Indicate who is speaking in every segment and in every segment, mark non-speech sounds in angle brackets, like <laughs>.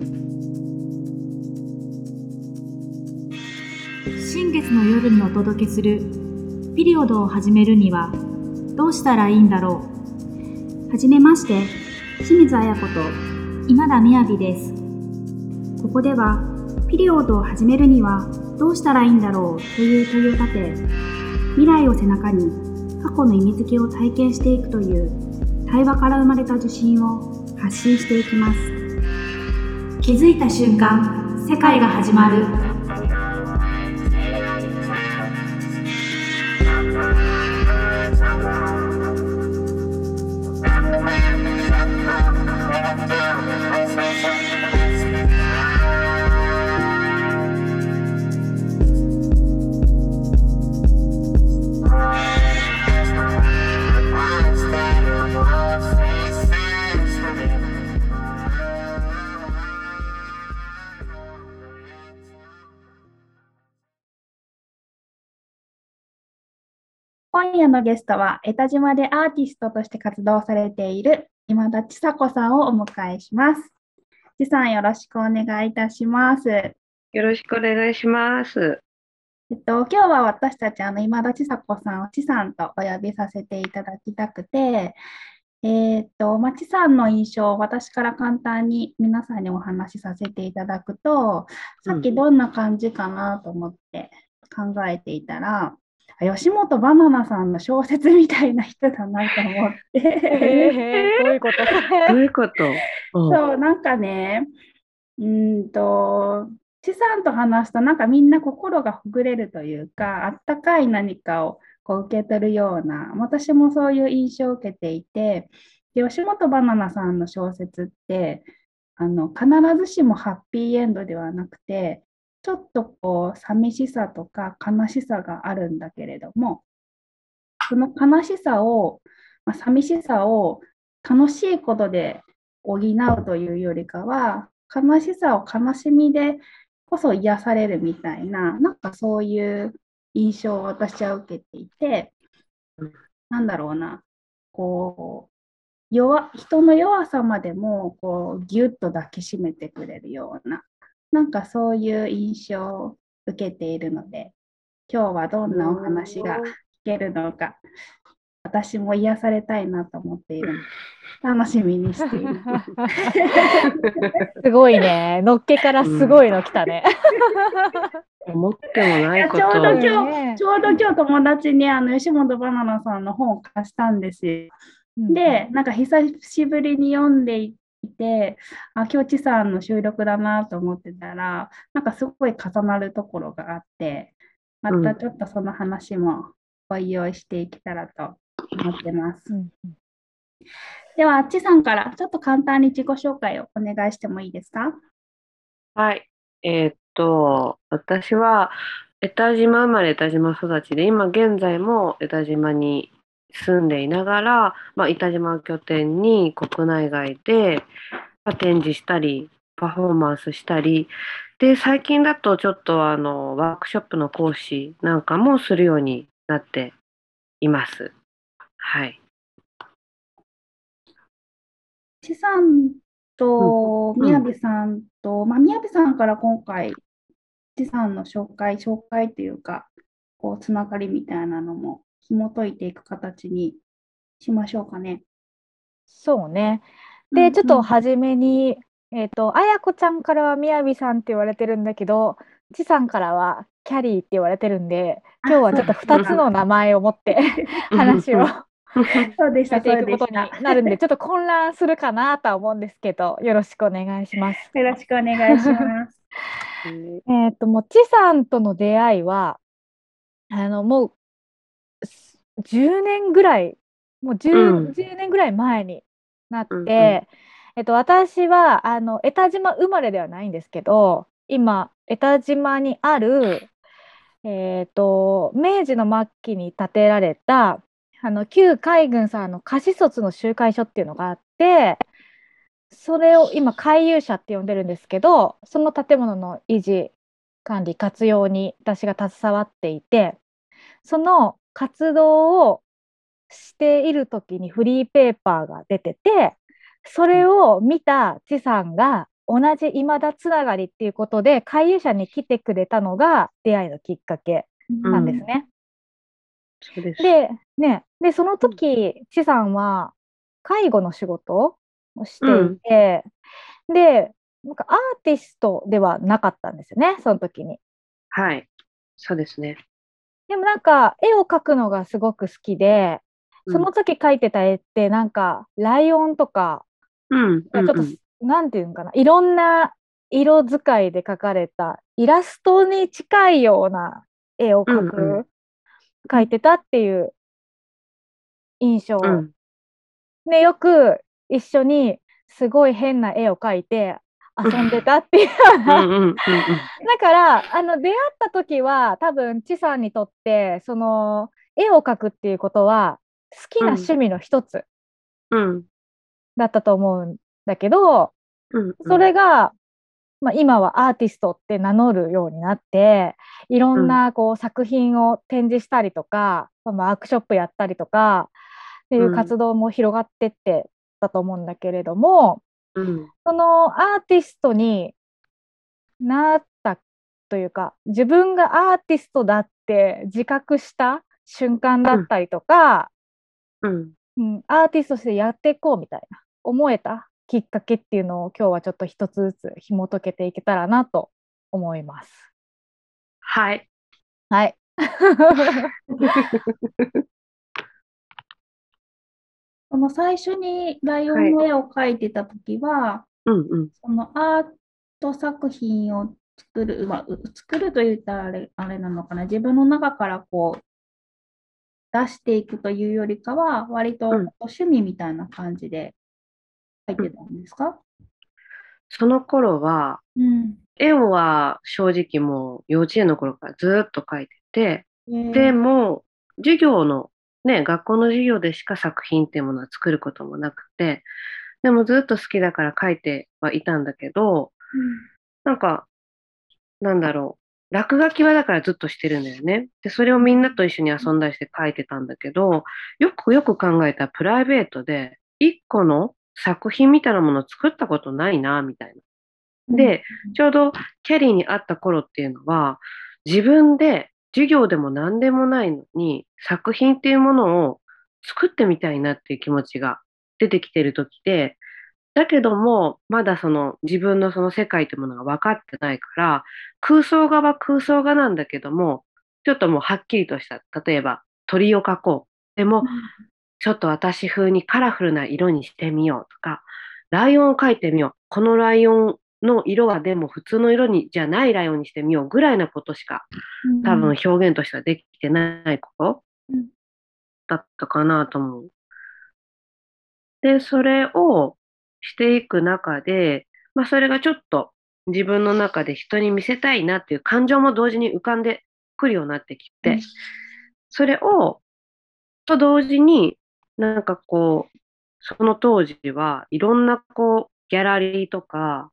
Speaker 1: 新月の夜にお届けするピリオドを始めるにはどうしたらいいんだろう。はじめまして清水彩子と今田みやびです。ここではピリオドを始めるにはどうしたらいいんだろうという問いを立て未来を背中に過去の意味付けを体験していくという対話から生まれた受信を発信していきます。気づいた瞬間世界が始まる。
Speaker 2: 夜のゲストは、江田島でアーティストとして活動されている今田千佐子さんをお迎えします。千さん、よろしくお願いいたします。え
Speaker 3: よろしくお願いします。
Speaker 2: っと、今日は私たち、あの、今田千佐子さんを千さんとお呼びさせていただきたくて、えーっと、まあ、千さんの印象を私から簡単に皆さんにお話しさせていただくと、さっきどんな感じかなと思って考えていたら、あ吉本ばななさんの小説みたいな人だなと思って。
Speaker 4: えー、どういうこと？
Speaker 3: どういうこと？うん。
Speaker 2: そう、なんかね、うーんと、ちさんと話すと、なんかみんな心がほぐれるというか、あったかい何かをこう受け取るような、私もそういう印象を受けていて、で吉本ばななさんの小説って、あの必ずしもハッピーエンドではなくて、ちょっとこう寂しさとか悲しさがあるんだけれども、その悲しさを、まあ、寂しさを楽しいことで補うというよりかは、悲しさを悲しみでこそ癒されるみたいな、なんかそういう印象を私は受けていて、なんだろうな、こう、弱人の弱さまでもこうギュッと抱きしめてくれるような、なんかそういう印象を受けているので、今日はどんなお話が聞けるのか、私も癒されたいなと思っているので、楽しみにしています。<laughs>
Speaker 4: すごいね。のっけからすごいの来たね。
Speaker 3: 思ってもない
Speaker 2: ちょうど
Speaker 3: と。
Speaker 2: 今
Speaker 4: ね
Speaker 2: ちょうど今日友達にあの吉本ばななさんの本を貸したんですよ。
Speaker 4: うん
Speaker 2: で、なんか久しぶりに読んでいて、あ、今日ちさんの収録だなと思ってたら、なんかすごい重なるところがあって、またちょっとその話もおいおいしていけたらと思ってます。
Speaker 4: うん
Speaker 2: では、ちさんからちょっと簡単に自己紹介をお願いしてもいいですか？
Speaker 3: はい。えーっと、私は、江田島生まれ、江田島育ちで、今現在も江田島に住んでいながら、まあ、江田島を拠点に国内外で、まあ、展示したり、パフォーマンスしたり、で、最近だとちょっとあの、ワークショップの講師なんかもするようになっています。はい。
Speaker 2: ちさんと
Speaker 3: うん
Speaker 2: みやびさんと、まあ、みやびさんから今回、ちさんの紹介、紹介というか、こう、つながりみたいなのも紐解いていく形にしましょうかね。
Speaker 4: そうね。で、
Speaker 2: うんうん
Speaker 4: ちょっと初めに、えっと、あやこちゃんからはみやびさんって言われてるんだけど、ちさんからはキャリーって言われてるんで、今日はちょっと2つの名前を持って <laughs> 話を <laughs>
Speaker 2: そうでした、
Speaker 4: ていくことに。なるんで、ちょっと混乱するかなとは思うんですけど、よろしくお願いします。
Speaker 2: よろしくお願いします。<laughs>
Speaker 4: えっと、もう、ちさんとの出会いは、あの、もう、す10年ぐらい、もう 10,、
Speaker 3: うん。
Speaker 4: 10年ぐらい前になって、
Speaker 3: うんうん。
Speaker 4: えっと、私は、あの、江田島生まれではないんですけど、今、江田島にある、えっと、明治の末期に建てられた、あの、旧海軍さんの貸し卒の集会所っていうのがあって、それを今、回遊者って呼んでるんですけど、その建物の維持、管理、活用に私が携わっていて、その活動をしている時にフリーペーパーが出てて、それを見た知さんが、同じ今田つながりっていうことで回遊者に来てくれたのが出会いのきっかけなんですね。
Speaker 3: そうです。
Speaker 4: で、ね、で、その時、チさんは介護の仕事をしていて、で、なんかアーティストではなかったんですよね、その時に。
Speaker 3: はい。そうですね。
Speaker 4: でもなんか絵を描くのがすごく好きで、
Speaker 3: うん
Speaker 4: その時描いてた絵ってなんかライオンとか、
Speaker 3: うん。
Speaker 4: ちょっと、
Speaker 3: うん
Speaker 4: なんていうのかな、いろんな色使いで描かれたイラストに近いような絵を描く、
Speaker 3: うんうん
Speaker 4: 描いてたっていう印象。
Speaker 3: うん。
Speaker 4: で、よく一緒にすごい変な絵を描いて遊んでたっていう。だから、あの、出会った時は多分、チさんにとって、その、絵を描くっていうことは好きな趣味の一つ
Speaker 3: うん。
Speaker 4: だったと思うんだけど、
Speaker 3: うん。
Speaker 4: それが、まあ、今はアーティストって名乗るようになっていろんなこう作品を展示したりとか、まあ、ワークショップやったりとかっていう活動も広がってってたと思うんだけれども、
Speaker 3: うん。
Speaker 4: そのアーティストになったというか自分がアーティストだって自覚した瞬間だったりとか、
Speaker 3: うん。
Speaker 4: うん、アーティストとしてやっていこうみたいな思えたきっかけっていうのを今日はちょっと一つずつ紐解けていけたらなと思います。
Speaker 3: はい。
Speaker 4: はい。<laughs>
Speaker 2: その最初にライオンの絵を描いてた時は、
Speaker 3: うんうん。
Speaker 2: そのアート作品を作る、まあ、う作ると言ったらあれ、あれなのかな、自分の中からこう出していくというよりかは、割と
Speaker 3: うん。
Speaker 2: 趣味みたいな感じで描いてたんですか？
Speaker 3: その頃は、
Speaker 2: うん。
Speaker 3: 絵は正直もう幼稚園の頃からずーっと描いてて、
Speaker 2: え
Speaker 3: でも、授業の、ね、学校の授業でしか作品っていうものは作ることもなくて、でもずっと好きだから描いてはいたんだけど、なんか、なんだろう。落書きはだからずっとしてるんだよね。で、それをみんなと一緒に遊んだりして描いてたんだけど、よくよく考えたらプライベートで、一個の作品みたいなものを作ったことないな、みたいな。で、ちょうどキャリーに会った頃っていうのは、自分で授業でも何でもないのに、作品っていうものを作ってみたいなっていう気持ちが出てきてる時で、だけども、まだその自分のその世界っていうものが分かってないから、空想画は空想画なんだけども、ちょっともうはっきりとした、例えば鳥を描こう。でも、ちょっと私風にカラフルな色にしてみようとか、ライオンを描いてみよう。このライオンの色はでも普通の色にじゃないライオンにしてみようぐらいなことしか多分表現としてはできてないこと。
Speaker 2: うん。
Speaker 3: だったかなと思う。で、それをしていく中で、まあそれがちょっと自分の中で人に見せたいなっていう感情も同時に浮かんでくるようになってきて、
Speaker 2: うん。
Speaker 3: それを、と同時に、なんかこう、その当時はいろんなこう、ギャラリーとか、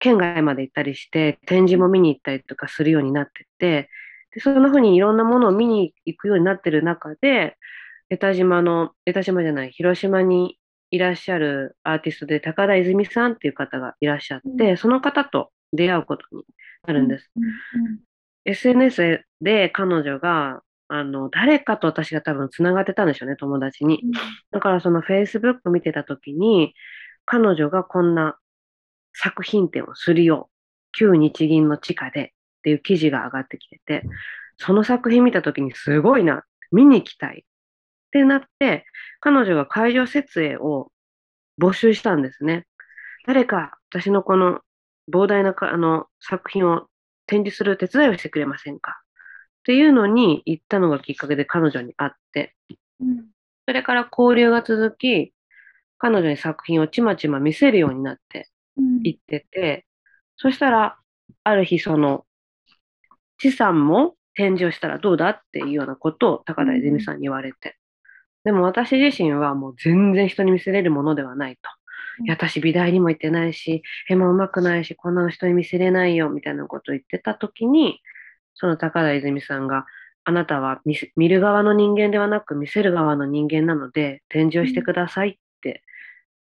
Speaker 3: 県外まで行ったりして、展示も見に行ったりとかするようになってて、でそんな風にいろんなものを見に行くようになってる中で、江田島の、江田島じゃない、広島にいらっしゃるアーティストで高田泉さんっていう方がいらっしゃって、
Speaker 2: うん
Speaker 3: その方と出会うことになるんです。
Speaker 2: うんうん
Speaker 3: SNS で彼女が、あの、誰かと私が多分つながってたんでしょうね、友達に。だからその Facebook 見てた時に、彼女がこんな作品展をするよ。旧日銀の地下でっていう記事が上がってきてて、その作品見た時にすごいな、見に行きたいってなって、彼女が会場設営を募集したんですね。誰か私のこの膨大なかあの作品を展示する手伝いをしてくれませんか？っていうのに行ったのがきっかけで彼女に会って、
Speaker 2: うん
Speaker 3: それから交流が続き、彼女に作品をちまちま見せるようになって
Speaker 2: うん
Speaker 3: いってて、そしたら、ある日その、資産も展示をしたらどうだっていうようなことを高田泉さんに言われて。でも私自身はもう全然人に見せれるものではないと。
Speaker 2: うん
Speaker 3: いや私美大にも行ってないし、絵も上手くないし、こんなの人に見せれないよみたいなことを言ってた時に、その高田泉さんが、あなたは見る側の人間ではなく見せる側の人間なので展示をしてくださいって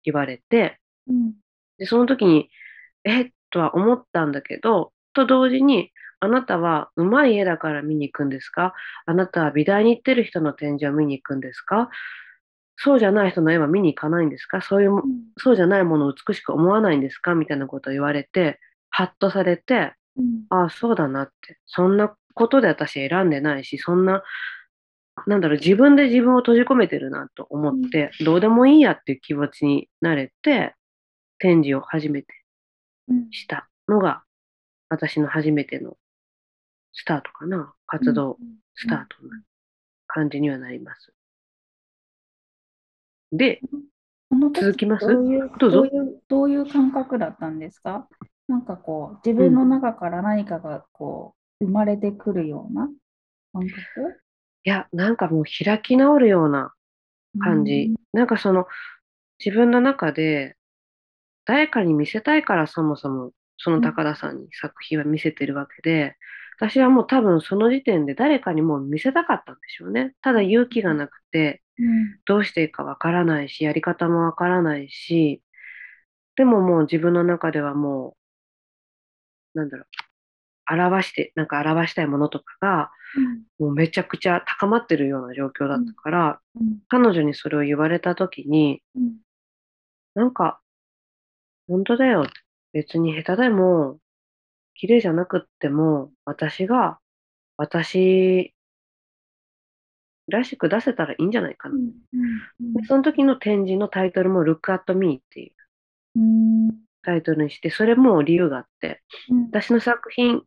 Speaker 3: 言われて、
Speaker 2: うん
Speaker 3: で、その時にえとは思ったんだけど、と同時に、あなたはうまい絵だから見に行くんですか？あなたは美大に行ってる人の展示を見に行くんですか？そうじゃない人の絵は見に行かないんですか？そういうも、そうじゃないものを美しく思わないんですか？みたいなことを言われて、ハッとされて、
Speaker 2: うん。
Speaker 3: ああ、そうだなって。そんなことで私選んでないし、そんな、なんだろう、自分で自分を閉じ込めてるなと思って、どうでもいいやっていう気持ちになれて、展示を初めて
Speaker 2: うん。
Speaker 3: したのが、私の初めてのスタートかな。活動スタートな感じにはなります。で、続きます？
Speaker 2: どう
Speaker 3: ぞ。
Speaker 2: どういうどういう感覚だったんですか？なんかこう、自分の中から何かがこう、生まれてくるような感覚？
Speaker 3: いや、なんかもう開き直るような感じ。なんかその、自分の中で、誰かに見せたいからそもそも、その高田さんに作品は見せてるわけで、私はもう多分その時点で誰かにもう見せたかったんでしょうね。ただ勇気がなくて、
Speaker 2: うん。
Speaker 3: どうしていいかわからないし、やり方もわからないし、でももう自分の中ではもう、なんだろう、表して、なんか表したいものとかが、もうめちゃくちゃ高まってるような状況だったから、
Speaker 2: うん。
Speaker 3: 彼女にそれを言われたときに、
Speaker 2: うん。
Speaker 3: なんか、本当だよ。別に下手でも、綺麗じゃなくっても、私が、私らしく出せたらいいんじゃないかな。
Speaker 2: うん
Speaker 3: でその時の展示のタイトルも Look at Me っていう
Speaker 2: うん
Speaker 3: タイトルにして、それも理由があって、
Speaker 2: うん
Speaker 3: 私の作品、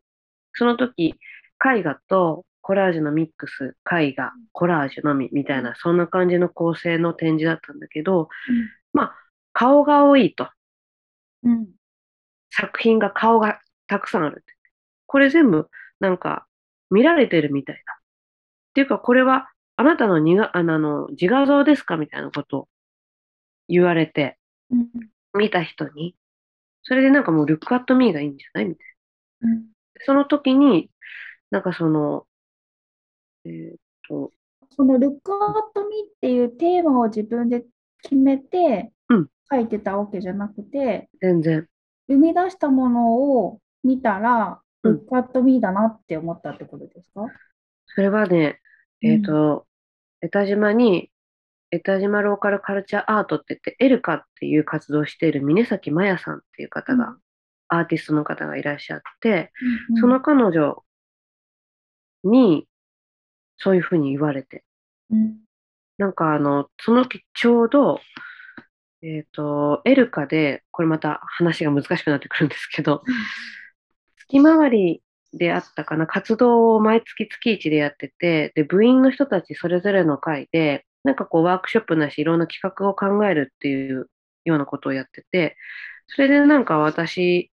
Speaker 3: その時、絵画とコラージュのミックス、絵画、コラージュのみみたいな、そんな感じの構成の展示だったんだけど、まあ、顔が多いと。
Speaker 2: うん
Speaker 3: 作品が顔がたくさんある。これ全部、なんか、見られてるみたいだ。っていうか、これは、あなたのにがあの自画像ですかみたいなことを言われて、
Speaker 2: うん
Speaker 3: 見た人に。それでなんかもう、ルックアットミーがいいんじゃないみたい
Speaker 2: うん
Speaker 3: な。その時に、なんかその、えーっと、
Speaker 2: その Look at me っていうテーマを自分で決めて
Speaker 3: うん
Speaker 2: 書いてたわけじゃなくて、
Speaker 3: 全然。
Speaker 2: 生み出したものを見たら、
Speaker 3: うん。
Speaker 2: Look at me だなって思ったってことですか？
Speaker 3: それはね、えっ、と、江田島に、江田島ローカルカルチャーアートって言って、エルカっていう活動をしている峰崎麻也さんっていう方が、
Speaker 2: うん。
Speaker 3: アーティストの方がいらっしゃって、
Speaker 2: うん。
Speaker 3: その彼女に、そういうふうに言われて、
Speaker 2: うん。
Speaker 3: なんかあの、その時ちょうど、えっ、と、エルカで、これまた話が難しくなってくるんですけど、月回りであったかな、活動を毎月月1でやってて、で、部員の人たちそれぞれの会で、なんかこうワークショップなしいろんな企画を考えるっていうようなことをやってて、それでなんか私、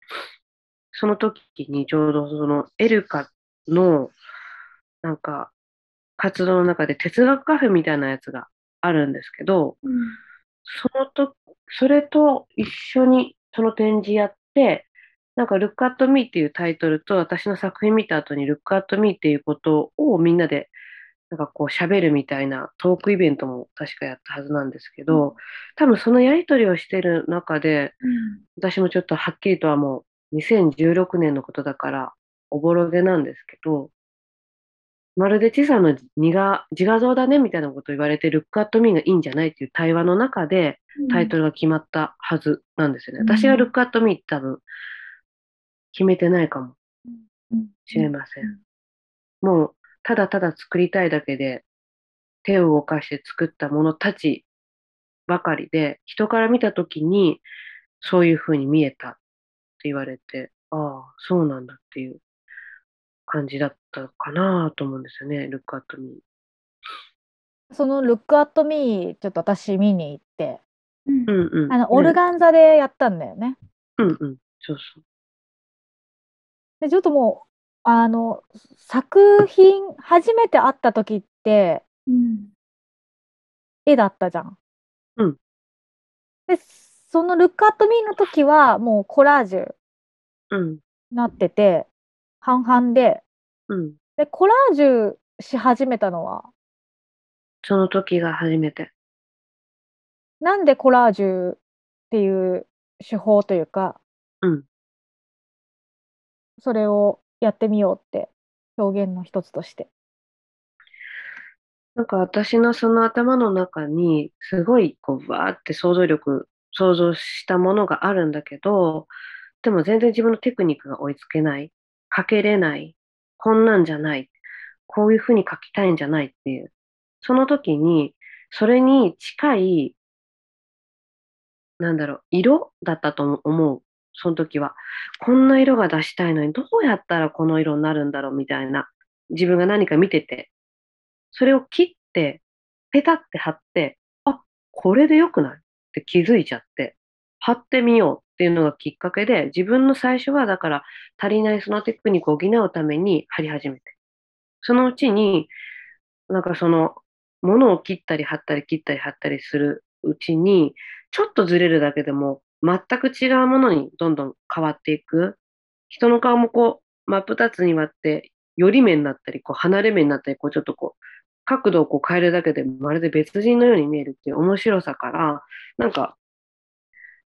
Speaker 3: その時にちょうどそのエルカのなんか活動の中で哲学カフェみたいなやつがあるんですけど、
Speaker 2: うん。
Speaker 3: そのと、それと一緒にその展示やって、なんか Look at Me っていうタイトルと私の作品見た後に Look at Me っていうことをみんなでなんかこう喋るみたいなトークイベントも確かやったはずなんですけど、多分そのやりとりをしてる中で、私もちょっとはっきりとはもう2016年のことだからおぼろげなんですけど、まるでチさんの自画自画像だねみたいなことを言われて、ルックアットミーがいいんじゃないっていう対話の中でタイトルが決まったはずなんですよね。
Speaker 2: うん。
Speaker 3: 私がルックアットミーって多分決めてないかも。
Speaker 2: うん。
Speaker 3: しれません。もうただただ作りたいだけで手を動かして作ったものたちばかりで、人から見たときにそういうふうに見えたって言われて、ああ、そうなんだっていう感じだったかなと思うんですよね、ルックアットミー。
Speaker 4: その「Look at Me」ちょっと私見に行って
Speaker 2: うん
Speaker 3: うんうん。
Speaker 4: あのオル
Speaker 3: ン。
Speaker 4: ガン座でやったんだよね。
Speaker 3: うんうん。そうそう。
Speaker 4: でちょっともうあの作品初めて会った時って
Speaker 2: うん
Speaker 4: 絵だったじゃん。
Speaker 3: うん
Speaker 4: でその「Look at Me」の時はもうコラージュ
Speaker 3: うん。
Speaker 4: になってて半々で
Speaker 3: うん。
Speaker 4: でコラージュし始めたのは？
Speaker 3: その時が初めて。
Speaker 4: なんでコラージュっていう手法というか、
Speaker 3: うん
Speaker 4: それをやってみようって表現の一つとして。
Speaker 3: なんか私のその頭の中にすごいこうわーって想像力、想像したものがあるんだけど、でも全然自分のテクニックが追いつけない、書けれない、こんなんじゃない、こういうふうに書きたいんじゃないっていう。その時に、それに近い、なんだろう、色だったと思う。その時は。こんな色が出したいのに、どうやったらこの色になるんだろう？みたいな。自分が何か見てて。それを切って、ペタって貼って、あ、これでよくない？って気づいちゃって、貼ってみようっていうのがきっかけで、自分の最初はだから足りないそのテクニックを補うために貼り始めて。そのうちに、なんかその、物を切ったり貼ったり切ったり貼ったりするうちに、ちょっとずれるだけでも全く違うものにどんどん変わっていく。人の顔もこう、真っ二つに割って、寄り目になったり、こう離れ目になったり、こうちょっとこう、角度をこう変えるだけでまるで別人のように見えるっていう面白さから、なんか、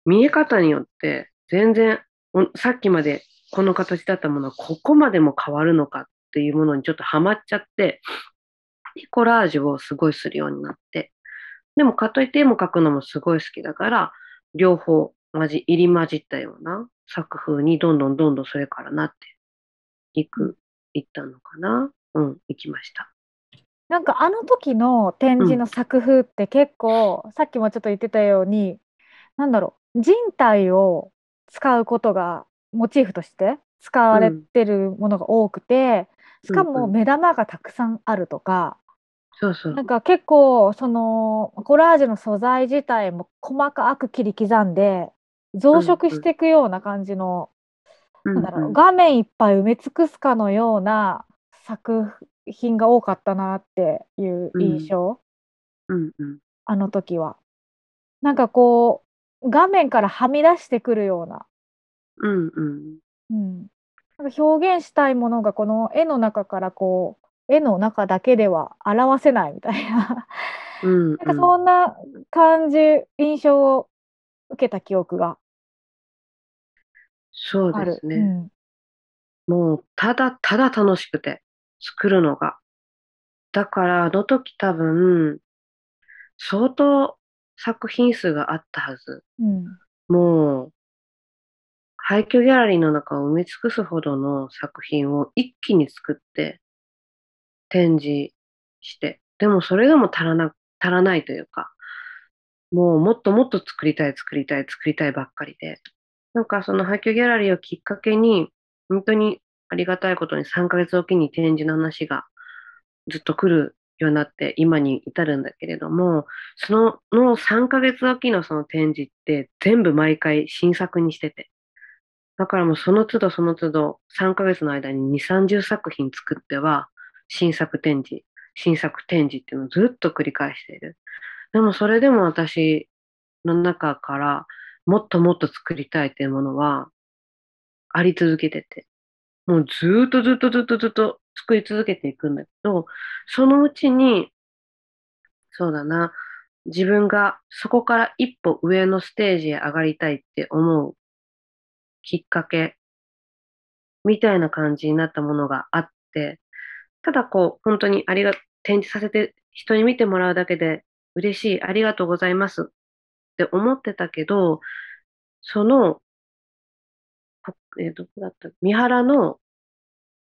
Speaker 3: 見え方によって全然、さっきまでこの形だったものはここまでも変わるのかっていうものにちょっとハマっちゃって、でコラージュをすごいするようになって、でもかといって絵も描くのもすごい好きだから、両方混じ、入り混じったような作風にどんどんどんどんそれからなっていく、いったのかな。うん、行きました。
Speaker 4: なんかあの時の展示の作風って結構、さっきもちょっと言ってたように、なんだろう、人体を使うことがモチーフとして使われてるものが多くて、しかも
Speaker 3: うんうん
Speaker 4: 目玉がたくさんあるとか、
Speaker 3: そうそう
Speaker 4: な。んか結構そのコラージュの素材自体も細かく切り刻んで増殖していくような感じの、なんだろう、画面いっぱい埋め尽くすかのような作品が多かったなっていう印象、
Speaker 3: うんうん。
Speaker 4: あの時は。なんかこう画面からはみ出してくるような、
Speaker 3: うんうん。
Speaker 4: うん、なんか表現したいものがこの絵の中からこう絵の中だけでは表せないみたいな。
Speaker 3: うん
Speaker 4: なんかそんな感じ、印象を受けた記憶が
Speaker 3: そう。ですね。
Speaker 4: うん
Speaker 3: もう、ただただ楽しくて、作るのが。だから、あの時多分、相当作品数があったはず。
Speaker 4: うん
Speaker 3: もう、廃墟ギャラリーの中を埋め尽くすほどの作品を一気に作って、展示して、でもそれでも足らな、足らないというか、もうもっともっと作りたい、作りたい、作りたいばっかりで。なんかその廃墟ギャラリーをきっかけに、本当にありがたいことに3ヶ月おきに展示の話がずっと来るようになって今に至るんだけれども、そのの3ヶ月おきのその展示って全部毎回新作にしてて。だからもうその都度その都度3ヶ月の間に2、30作品作っては新作展示、新作展示っていうのをずっと繰り返している。でもそれでも私の中からもっともっと作りたいっていうものはあり続けてて、もうずっとずっとずっとずっと作り続けていくんだけど、そのうちに、そうだな、自分がそこから一歩上のステージへ上がりたいって思うきっかけみたいな感じになったものがあって、ただこう、本当にありが、展示させて人に見てもらうだけで嬉しい、ありがとうございますって思ってたけど、その、こえーどこだった？三原の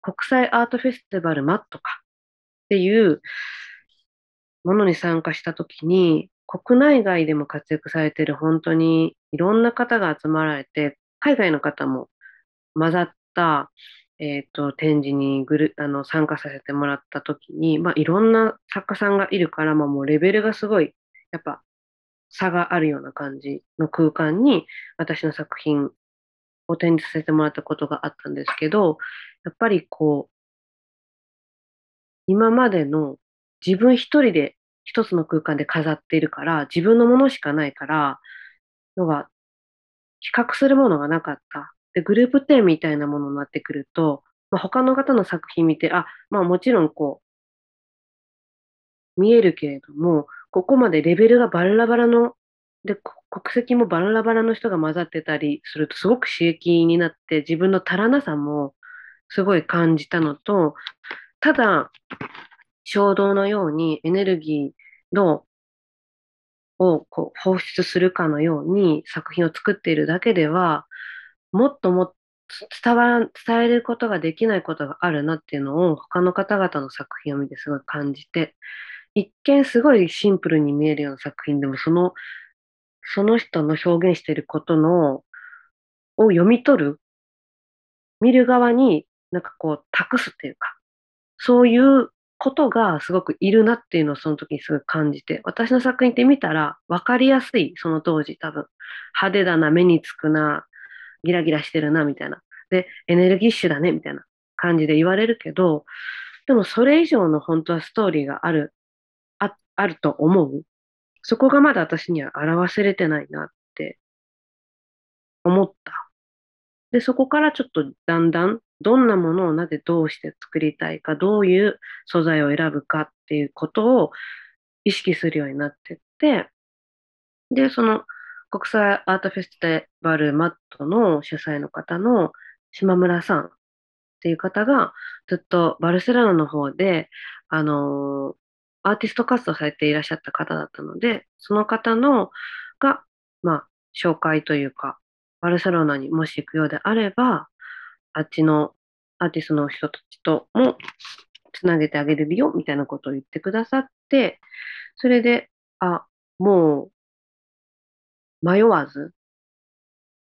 Speaker 3: 国際アートフェスティバルマットか。っていうものに参加したときに、国内外でも活躍されている本当にいろんな方が集まられて、海外の方も混ざった、えっと、展示にグルあの参加させてもらったときに、まあ、いろんな作家さんがいるから、まあ、もうレベルがすごい、やっぱ差があるような感じの空間に私の作品を展示させてもらったことがあったんですけど、やっぱりこう、今までの自分一人で一つの空間で飾っているから、自分のものしかないから、要は、比較するものがなかった。で、グループ展みたいなものになってくると、まあ、他の方の作品見て、あ、まあもちろんこう、見えるけれども、ここまでレベルがバラバラの、で、国籍もバラバラの人が混ざってたりすると、すごく刺激になって、自分の足らなさもすごい感じたのと、ただ、衝動のようにエネルギーのをこう放出するかのように作品を作っているだけでは、もっともっと伝わ伝えることができないことがあるなっていうのを他の方々の作品を見てすごい感じて、一見すごいシンプルに見えるような作品でも、その、その人の表現していることの、を読み取る、見る側になんかこう託すっていうか、そういうことがすごくいるなっていうのをその時にすごい感じて、私の作品って見たら分かりやすい、その当時多分。派手だな、目につくな、ギラギラしてるな、みたいな。で、エネルギッシュだね、みたいな感じで言われるけど、でもそれ以上の本当はストーリーがある、ああると思う。そこがまだ私には表せれてないなって思った。で、そこからちょっとだんだんどんなものをなぜどうして作りたいか、どういう素材を選ぶかっていうことを意識するようになってって、で、その国際アートフェスティバルマットの主催の方の島村さんっていう方がずっとバルセロナの方で、あの、アーティスト活動されていらっしゃった方だったので、その方のが、まあ、紹介というか、バルセロナにもし行くようであれば、あっちのアーティストの人たちともつなげてあげれるよみたいなことを言ってくださって、それで、あ、もう迷わず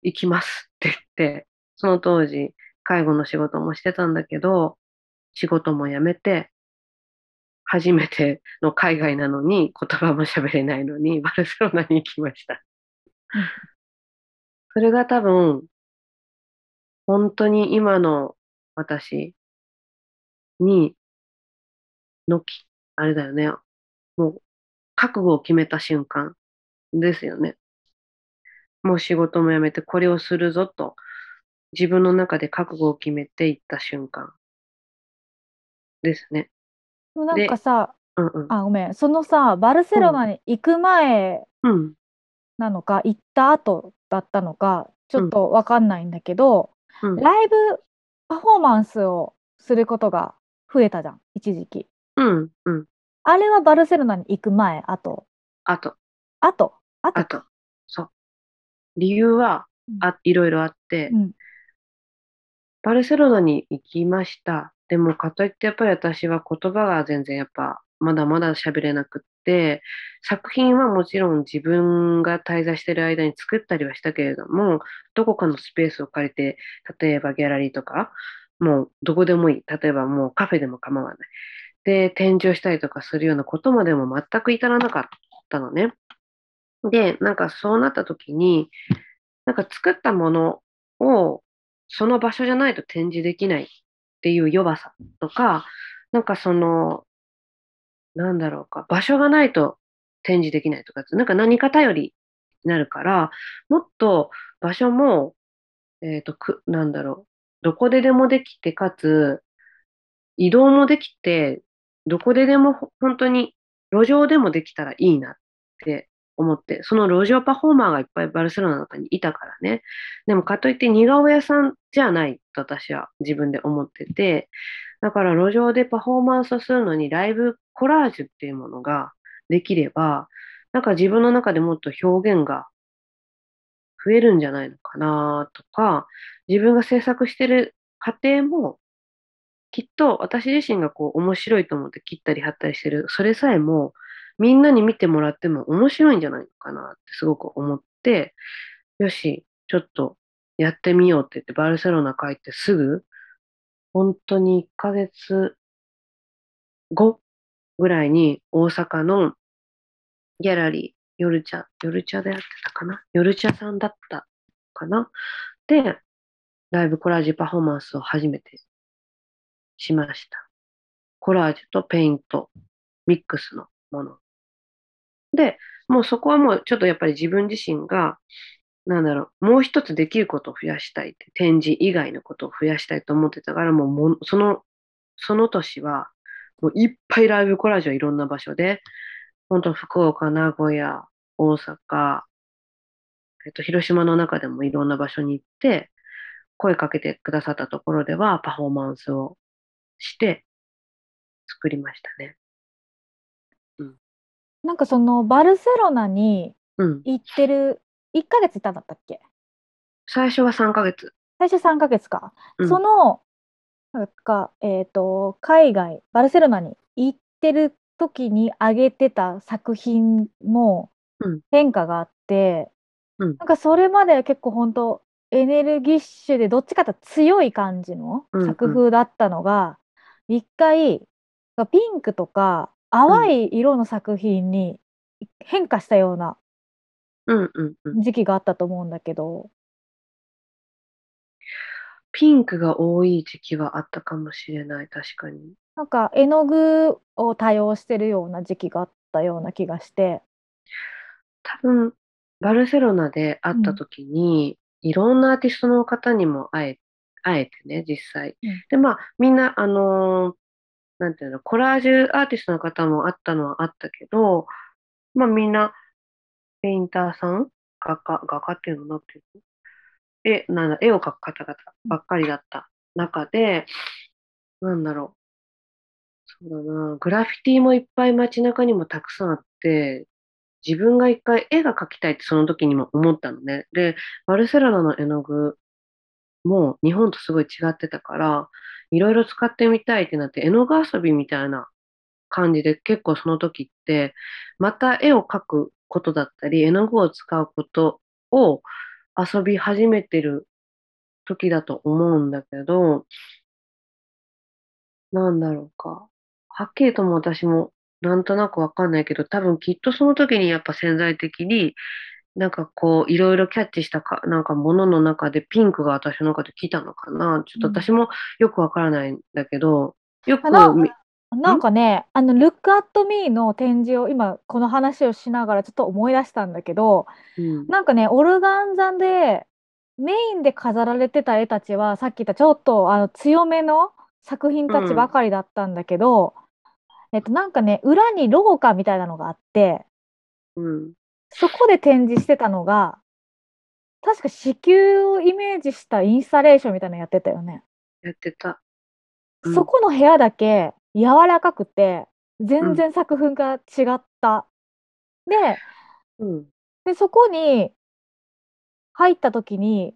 Speaker 3: 行きますって言って、その当時介護の仕事もしてたんだけど、仕事も辞めて、初めての海外なのに言葉も喋れないのに <laughs> バルセロナに行きました。それが多分本当に今の私に、のき、あれだよね。もう、覚悟を決めた瞬間ですよね。もう仕事も辞めてこれをするぞと、自分の中で覚悟を決めていった瞬間ですね。
Speaker 4: なんかさ、
Speaker 3: うんうん、
Speaker 4: あ、ごめん。そのさ、バルセロナに行く前なのか、うん、行った後だったのか、ちょっとわかんないんだけど、うん、ライブパフォーマンスをすることが増えたじゃん、一時期。
Speaker 3: うんうん。
Speaker 4: あれはバルセロナに行く前、あと。
Speaker 3: あと。
Speaker 4: あと？
Speaker 3: あと。あと。そう。理由は、あ、いろいろあって、うん、バルセロナに行きました。でも、かといってやっぱり私は言葉が全然やっぱまだまだ喋れなくって、作品はもちろん自分が滞在してる間に作ったりはしたけれども、どこかのスペースを借りて、例えばギャラリーとか、もうどこでもいい。例えばもうカフェでも構わない。で、展示をしたりとかするようなことまでも全く至らなかったのね。で、なんかそうなった時に、なんか作ったものをその場所じゃないと展示できないっていう弱さとか、なんかそのなんだろうか、場所がないと展示できないとか、なんか何か頼りになるから、もっと場所も、えっ、ー、と、く、なんだろう、どこででもできて、かつ、移動もできて、どこででも本当に路上でもできたらいいなって思って、その路上パフォーマーがいっぱいバルセロナの中にいたからね。でもかといって似顔絵屋さんじゃないと私は自分で思ってて、だから路上でパフォーマンスをするのにライブコラージュっていうものができれば、なんか自分の中でもっと表現が増えるんじゃないのかなとか、自分が制作してる過程も、きっと私自身がこう面白いと思って切ったり貼ったりしてる、それさえもみんなに見てもらっても面白いんじゃないのかなってすごく思って、よし、ちょっとやってみようって言ってバルセロナ帰ってすぐ本当に1ヶ月後ぐらいに大阪のギャラリー、夜茶、夜茶でやってたかな？夜茶さんだったかな？で、ライブコラージュパフォーマンスを初めてしました。コラージュとペイント、ミックスのもの。で、もうそこはもうちょっとやっぱり自分自身がなんだろう、もう一つできることを増やしたいって、展示以外のことを増やしたいと思ってたから、もうもその、その年は、もういっぱいライブコラージュはいろんな場所で、本当福岡、名古屋、大阪、えっと、広島の中でもいろんな場所に行って、声かけてくださったところではパフォーマンスをして作りましたね。
Speaker 4: なんかそのバルセロナに
Speaker 3: うん。
Speaker 4: 行ってる1ヶ月いたんだったっけ？
Speaker 3: 最初は3ヶ月。
Speaker 4: 最初3ヶ月か。
Speaker 3: うん
Speaker 4: そのなんか、えっと海外バルセロナに行ってる時に上げてた作品も
Speaker 3: うん
Speaker 4: 変化があって、
Speaker 3: うん
Speaker 4: なんかそれまでは結構本当エネルギッシュでどっちかというと強い感じの
Speaker 3: うんうん
Speaker 4: 作風だったのが、一回ピンクとか淡い色の作品に変化したような
Speaker 3: うんうんうん。
Speaker 4: 時期があったと思うんだけど、
Speaker 3: ピンクが多い時期はあったかもしれない、確かに。
Speaker 4: なんか絵の具を多用してるような時期があったような気がして、
Speaker 3: 多分、バルセロナで会った時に、いろんなアーティストの方にも会え、会えてね、実際。
Speaker 4: うん
Speaker 3: で、まあ、みんな、あのーなんていうの、コラージュアーティストの方もあったのはあったけど、まあ、みんな、ペインターさん画家、画家っていうのなんていうの？絵、なんだ、絵を描く方々ばっかりだった中で、なんだろう。そうだな、グラフィティもいっぱい街中にもたくさんあって、自分が一回絵が描きたいってその時にも思ったのね。で、バルセロナの絵の具もう日本とすごい違ってたから、いろいろ使ってみたいってなって、絵の具遊びみたいな感じで結構その時って、また絵を描くことだったり、絵の具を使うことを遊び始めてる時だと思うんだけど、なんだろうか。はっきりとも私もなんとなくわかんないけど、多分きっとその時にやっぱ潜在的に、なんかこう、いろいろキャッチしたか、なんかものの中でピンクが私の中で来たのかな。ちょっと私もよくわからないんだけど、よく
Speaker 4: あなんかね、あの、Look at Me の展示を今この話をしながらちょっと思い出したんだけど、
Speaker 3: うん、
Speaker 4: なんかね、オルガン座でメインで飾られてた絵たちはさっき言ったちょっとあの強めの作品たちばかりだったんだけど、えっとなんかね、裏に廊下みたいなのがあって、
Speaker 3: うん、
Speaker 4: そこで展示してたのが、確か子宮をイメージしたインスタレーションみたいなのやってたよね。
Speaker 3: やってた。うん
Speaker 4: そこの部屋だけ柔らかくて、全然作風が違った。で、
Speaker 3: うん、
Speaker 4: で、そこに入った時に、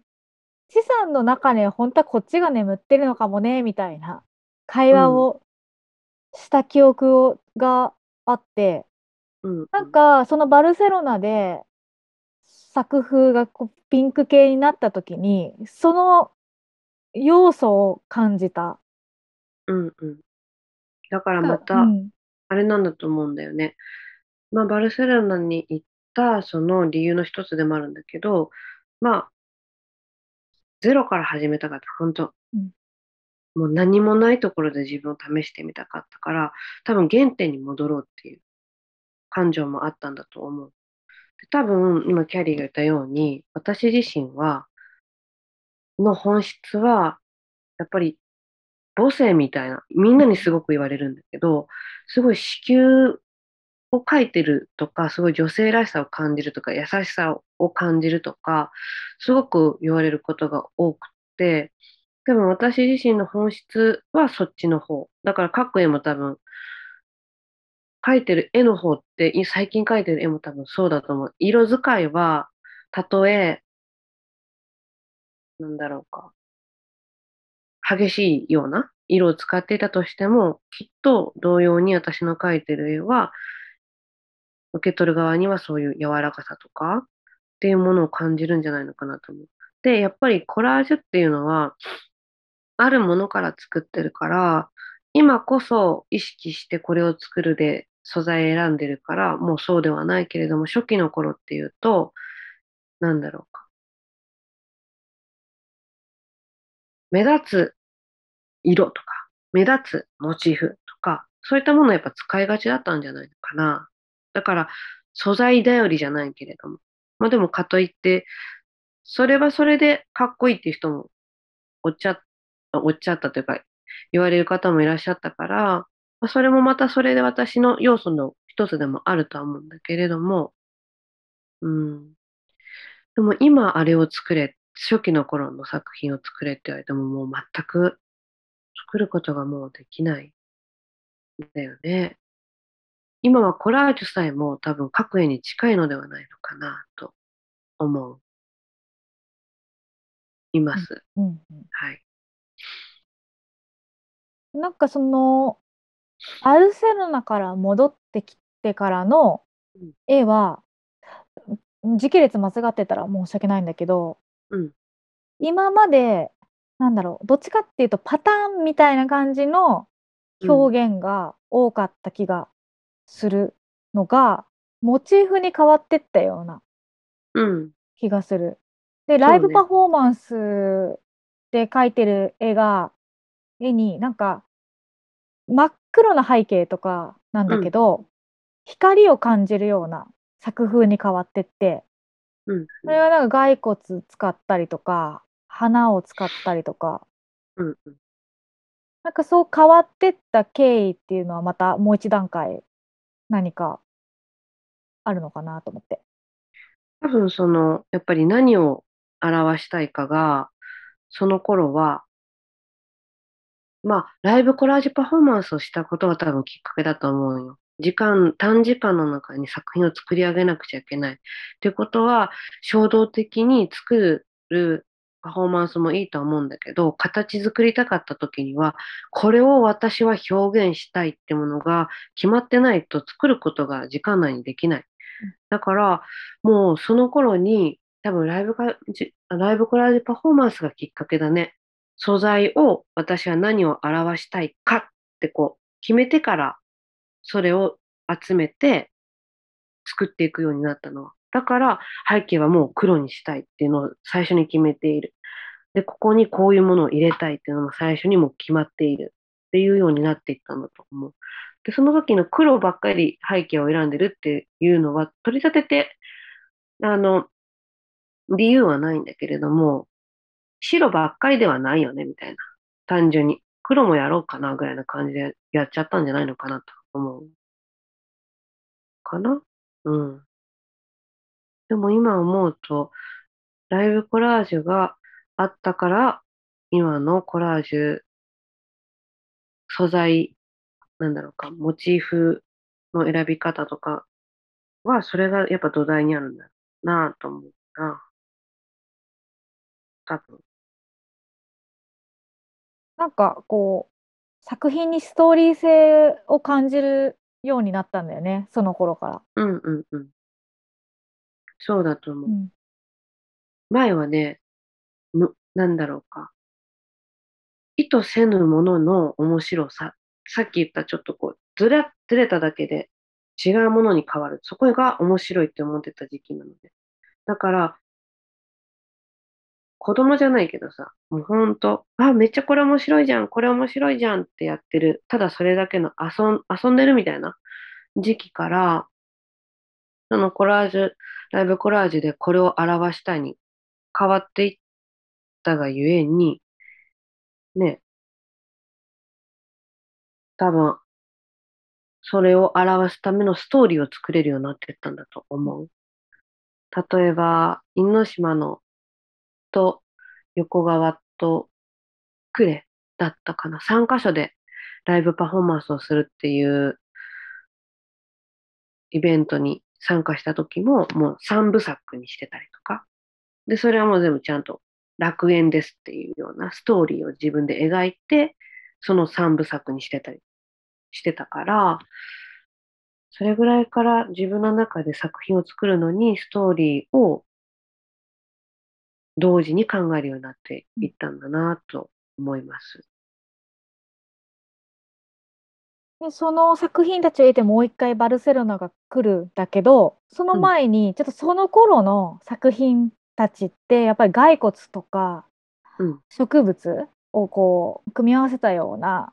Speaker 4: 資産の中には本当はこっちが眠ってるのかもね、みたいな会話をした記憶をがあって、
Speaker 3: うん、
Speaker 4: なんかそのバルセロナで作風がこうピンク系になった時に、その要素を感じた。
Speaker 3: うん、うん。だからま
Speaker 4: う
Speaker 3: た、
Speaker 4: ん
Speaker 3: あれなんだと思うんだよね。まあ、バルセロナに行ったその理由の一つでもあるんだけど、まあ、ゼロから始めたかった、本当、
Speaker 4: うん
Speaker 3: もう何もないところで自分を試してみたかったから、多分原点に戻ろうっていう感情もあったんだと思う。多分、今キャリーが言ったように、私自身は、の本質は、やっぱり母性みたいな、みんなにすごく言われるんだけど、すごい子宮を描いてるとか、すごい女性らしさを感じるとか、優しさを感じるとか、すごく言われることが多くて、でも私自身の本質はそっちの方。だから描く絵も多分、描いてる絵の方って、最近描いてる絵も多分そうだと思う。色使いは、たとえ、なんだろうか、激しいような色を使っていたとしても、きっと同様に私の描いてる絵は、受け取る側にはそういう柔らかさとかっていうものを感じるんじゃないのかなと思う。で、やっぱりコラージュっていうのは、あるものから作ってるから、今こそ意識してこれを作るで素材選んでるから、もうそうではないけれども、初期の頃っていうと、なんだろうか。目立つ色とか、目立つモチーフとか、そういったものをやっぱ使いがちだったんじゃないのかな。だから、素材頼りじゃないけれども。まあでも、かといって、それはそれでかっこいいっていう人もおっちゃっ、おっちゃったというか、言われる方もいらっしゃったから、まあ、それもまたそれで私の要素の一つでもあるとは思うんだけれども、うん。でも今あれを作れ、初期の頃の作品を作れって言われてももう全く作ることがもうできないんだよね。今はコラージュさえも多分描く絵に近いのではないのかなと思う。います。
Speaker 4: うんうん
Speaker 3: はい。
Speaker 4: なんかそのバルセロナから戻ってきてからの
Speaker 3: うん
Speaker 4: 絵は時系列間違ってたら申し訳ないんだけど、
Speaker 3: うん
Speaker 4: 今までなんだろうどっちかっていうとパターンみたいな感じの表現が多かった気がするのが、モチーフに変わってったような
Speaker 3: うん。
Speaker 4: 気がする。で、
Speaker 3: ね
Speaker 4: ライブパフォーマンスで描いてる絵が、絵になんか真っ黒な背景とかなんだけど、光を感じるような作風に変わってって、
Speaker 3: うん。
Speaker 4: それはなんか骸骨使ったりとか、花を使ったりとか、
Speaker 3: うん。うん。
Speaker 4: なんかそう変わってった経緯っていうのはまたもう一段階何かあるのかなと思って。
Speaker 3: 多分その、やっぱり何を表したいかが、その頃は、まあ、ライブコラージュパフォーマンスをしたことが多分きっかけだと思うよ。時間、短時間の中に作品を作り上げなくちゃいけない。ってことは、衝動的に作るパフォーマンスもいいと思うんだけど、形作りたかった時には、これを私は表現したいってものが決まってないと作ることが時間内にできない。だから、もうその頃に、多分ライブかじライブコラージュパフォーマンスがきっかけだね。素材を私は何を表したいかってこう決めてからそれを集めて作っていくようになったのは。だから背景はもう黒にしたいっていうのを最初に決めている。で、ここにこういうものを入れたいっていうのも最初にもう決まっているっていうようになっていったんだと思う。で、その時の黒ばっかり背景を選んでるっていうのは取り立てて、あの、理由はないんだけれども、白ばっかりではないよね、みたいな。単純に。黒もやろうかな、ぐらいな感じでやっちゃったんじゃないのかなと思う。かな？うん。でも今思うと、ライブコラージュがあったから、今のコラージュ、素材、なんだろうか、モチーフの選び方とかは、それがやっぱ土台にあるんだなぁと思うな。多分。
Speaker 4: なんかこう作品にストーリー性を感じるようになったんだよねその頃から。
Speaker 3: うんうんうん。そうだと思う。
Speaker 4: うん
Speaker 3: 前はね、む、なんだろうか。意図せぬものの面白さ。さっき言ったちょっとこう、ずれ、ずれただけで違うものに変わる。そこが面白いって思ってた時期なので。だから、子供じゃないけどさ、もうほんと、あ、めっちゃこれ面白いじゃん、これ面白いじゃんってやってる。ただそれだけの遊ん、遊んでるみたいな時期から、そのコラージュ、ライブコラージュでこれを表したいに変わっていったがゆえに、ね、多分、それを表すためのストーリーを作れるようになっていったんだと思う。例えば、因島のと横川と呉だったかな。3カ所でライブパフォーマンスをするっていうイベントに参加した時も、もう3部作にしてたりとか。で、それはもう全部ちゃんと楽園ですっていうようなストーリーを自分で描いて、その3部作にしてたりしてたから、それぐらいから自分の中で作品を作るのにストーリーを同時に考えるようになっていったんだなと思います。
Speaker 4: でその作品たちを得てもう一回バルセロナが来るんだけどその前にちょっとその頃の作品たちってやっぱり骸骨とか
Speaker 3: うん。
Speaker 4: 植物をこう組み合わせたような、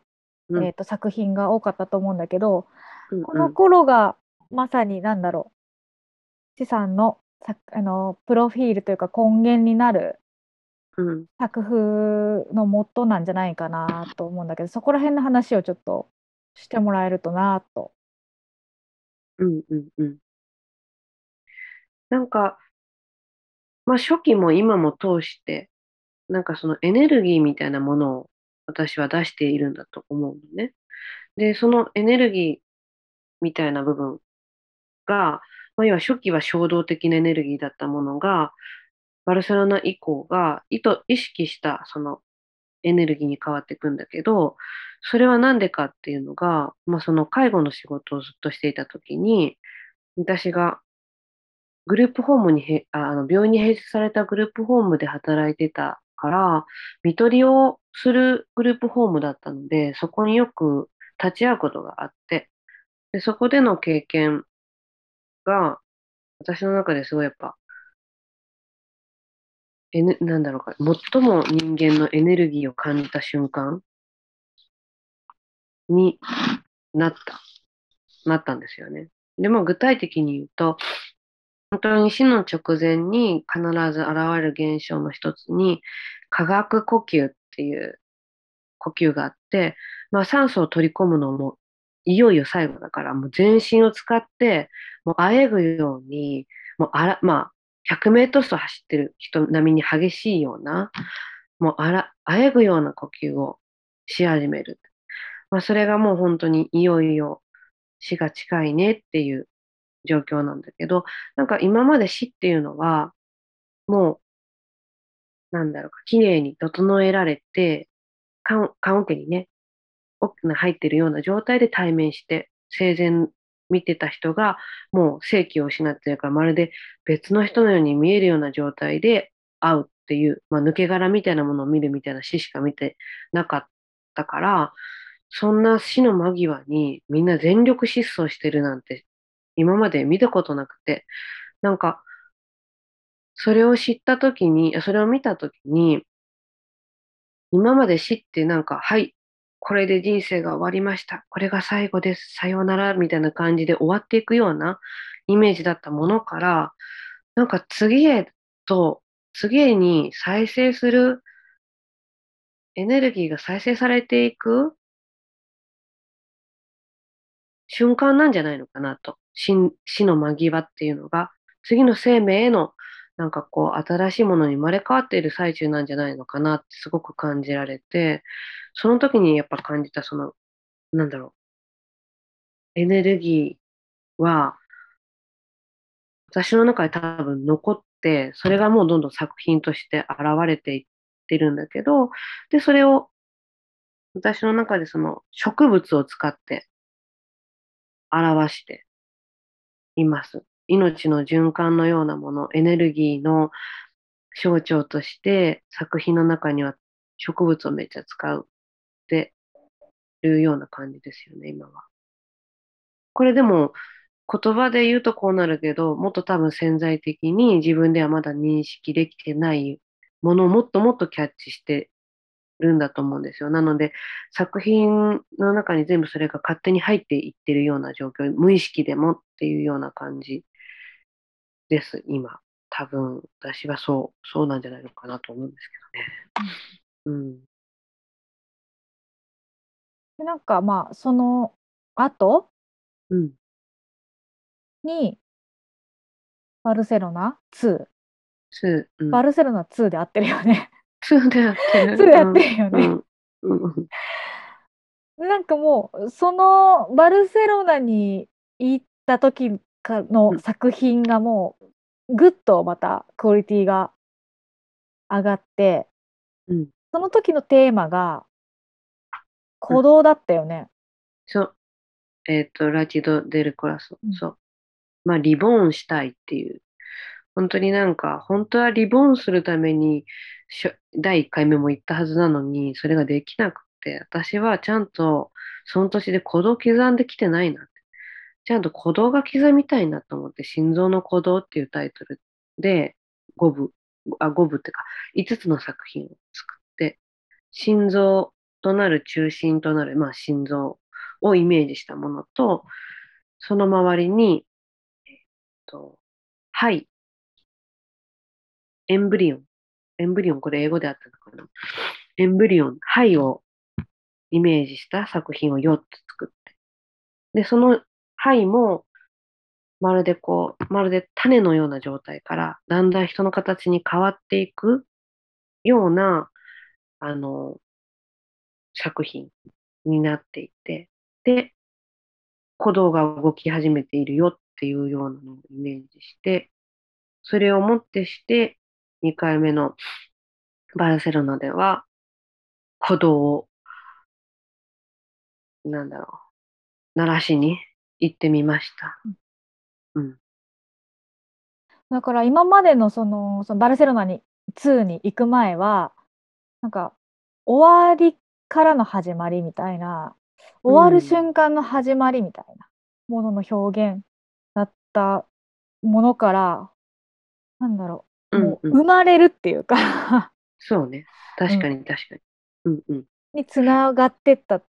Speaker 3: うん
Speaker 4: えー、と作品が多かったと思うんだけど、
Speaker 3: うん
Speaker 4: この頃がまさに何だろう資産のさあのプロフィールというか根源になる。作風の元なんじゃないかなと思うんだけどそこら辺の話をちょっとしてもらえるとなと。
Speaker 3: うんうんうん。なんか、まあ初期も今も通して、なんかそのエネルギーみたいなものを私は出しているんだと思うのね。で、そのエネルギーみたいな部分が、まあ、要は初期は衝動的なエネルギーだったものが、バルセロナ以降が意図、意識したそのエネルギーに変わっていくんだけど、それは何でかっていうのが、まあ、その介護の仕事をずっとしていたときに、私がグループホームに、あの病院に併設されたグループホームで働いてたから、看取りをするグループホームだったので、そこによく立ち会うことがあって、で、そこでの経験が、私の中ですごいやっぱ、えね、なんだろうか、最も人間のエネルギーを感じた瞬間になった、なったんですよね。でも具体的に言うと、本当に死の直前に必ず現れる現象の一つに、化学呼吸っていう呼吸があって、まあ酸素を取り込むのもいよいよ最後だから、もう全身を使って、もうあえぐように、もうあら、まあ、100メートル走ってる人並みに激しいような、もうあら、あえぐような呼吸をし始める。まあ、それがもう本当にいよいよ死が近いねっていう状況なんだけど、なんか今まで死っていうのは、もう、なんだろうか、綺麗に整えられて、棺桶にね、入ってるような状態で対面して、生前見てた人が、もう生気を失ってるから、まるで別の人のように見えるような状態で会うっていう、まあ、抜け殻みたいなものを見るみたいな死しか見てなかったから、そんな死の間際にみんな全力疾走してるなんて今まで見たことなくて、なんか、それを知ったときに、それを見たときに、今まで死ってなんか、はい、これで人生が終わりました。これが最後です。さようなら、みたいな感じで終わっていくようなイメージだったものから、なんか次へと、次へに再生するエネルギーが再生されていく瞬間なんじゃないのかなと。死の間際っていうのが、次の生命へのなんかこう新しいものに生まれ変わっている最中なんじゃないのかなってすごく感じられて、その時にやっぱ感じたその、なんだろう、エネルギーは、私の中で多分残って、それがもうどんどん作品として現れていってるんだけど、で、それを私の中でその植物を使って表しています。命の循環のようなもの、エネルギーの象徴として作品の中には植物をめっちゃ使うっていうような感じですよね、今は。これでも言葉で言うとこうなるけど、もっと多分潜在的に自分ではまだ認識できてないものをもっともっとキャッチしてるんだと思うんですよ。なので、作品の中に全部それが勝手に入っていってるような状況、無意識でもっていうような感じです、今。多分、私はそう、そうなんじゃないのかなと思うんですけどね。うん。
Speaker 4: でなんかまあその後
Speaker 3: うん。
Speaker 4: にバルセロナ
Speaker 3: 2、two、うん。
Speaker 4: バルセロナ2で合ってるよね。<laughs>
Speaker 3: two でやってる。
Speaker 4: 2でやってるよね。
Speaker 3: うん。うん。うん
Speaker 4: なんかもうそのバルセロナに行った時かの作品がもうぐっとまたクオリティが上がって、
Speaker 3: うん
Speaker 4: その時のテーマが鼓動だったよね。
Speaker 3: そう。えっと、ラチド・デル・コラソ
Speaker 4: うん。
Speaker 3: そう。まあ、リボーンしたいっていう。本当になんか、本当はリボーンするために、第1回目も言ったはずなのに、それができなくて、私はちゃんと、その年で鼓動刻んできてないなって。ちゃんと鼓動が刻みたいなと思って、心臓の鼓動っていうタイトルで、5部、あ、5部っていうか、5つの作品を作って、心臓となる中心となる、まあ、心臓をイメージしたものと、その周りに、えっと、肺、エンブリオン、エンブリオン、これ英語であったのかな？エンブリオン、肺をイメージした作品を4つ作って。で、その肺も、まるでこう、まるで種のような状態から、だんだん人の形に変わっていくような、あの、作品になっていて、で、鼓動が動き始めているよっていうようなのをイメージして、それをもってして、2回目のバルセロナでは、鼓動を、なんだろう、鳴らしに行ってみました。うん。
Speaker 4: だから今までのそのそのバルセロナに2に行く前はなんか終わりからの始まりみたいな終わる瞬間の始まりみたいなものの表現だったものからなんだろうもう
Speaker 3: うんうん
Speaker 4: 生まれるっていうか
Speaker 3: そうね。確かに確かに。うんうん。
Speaker 4: につながってった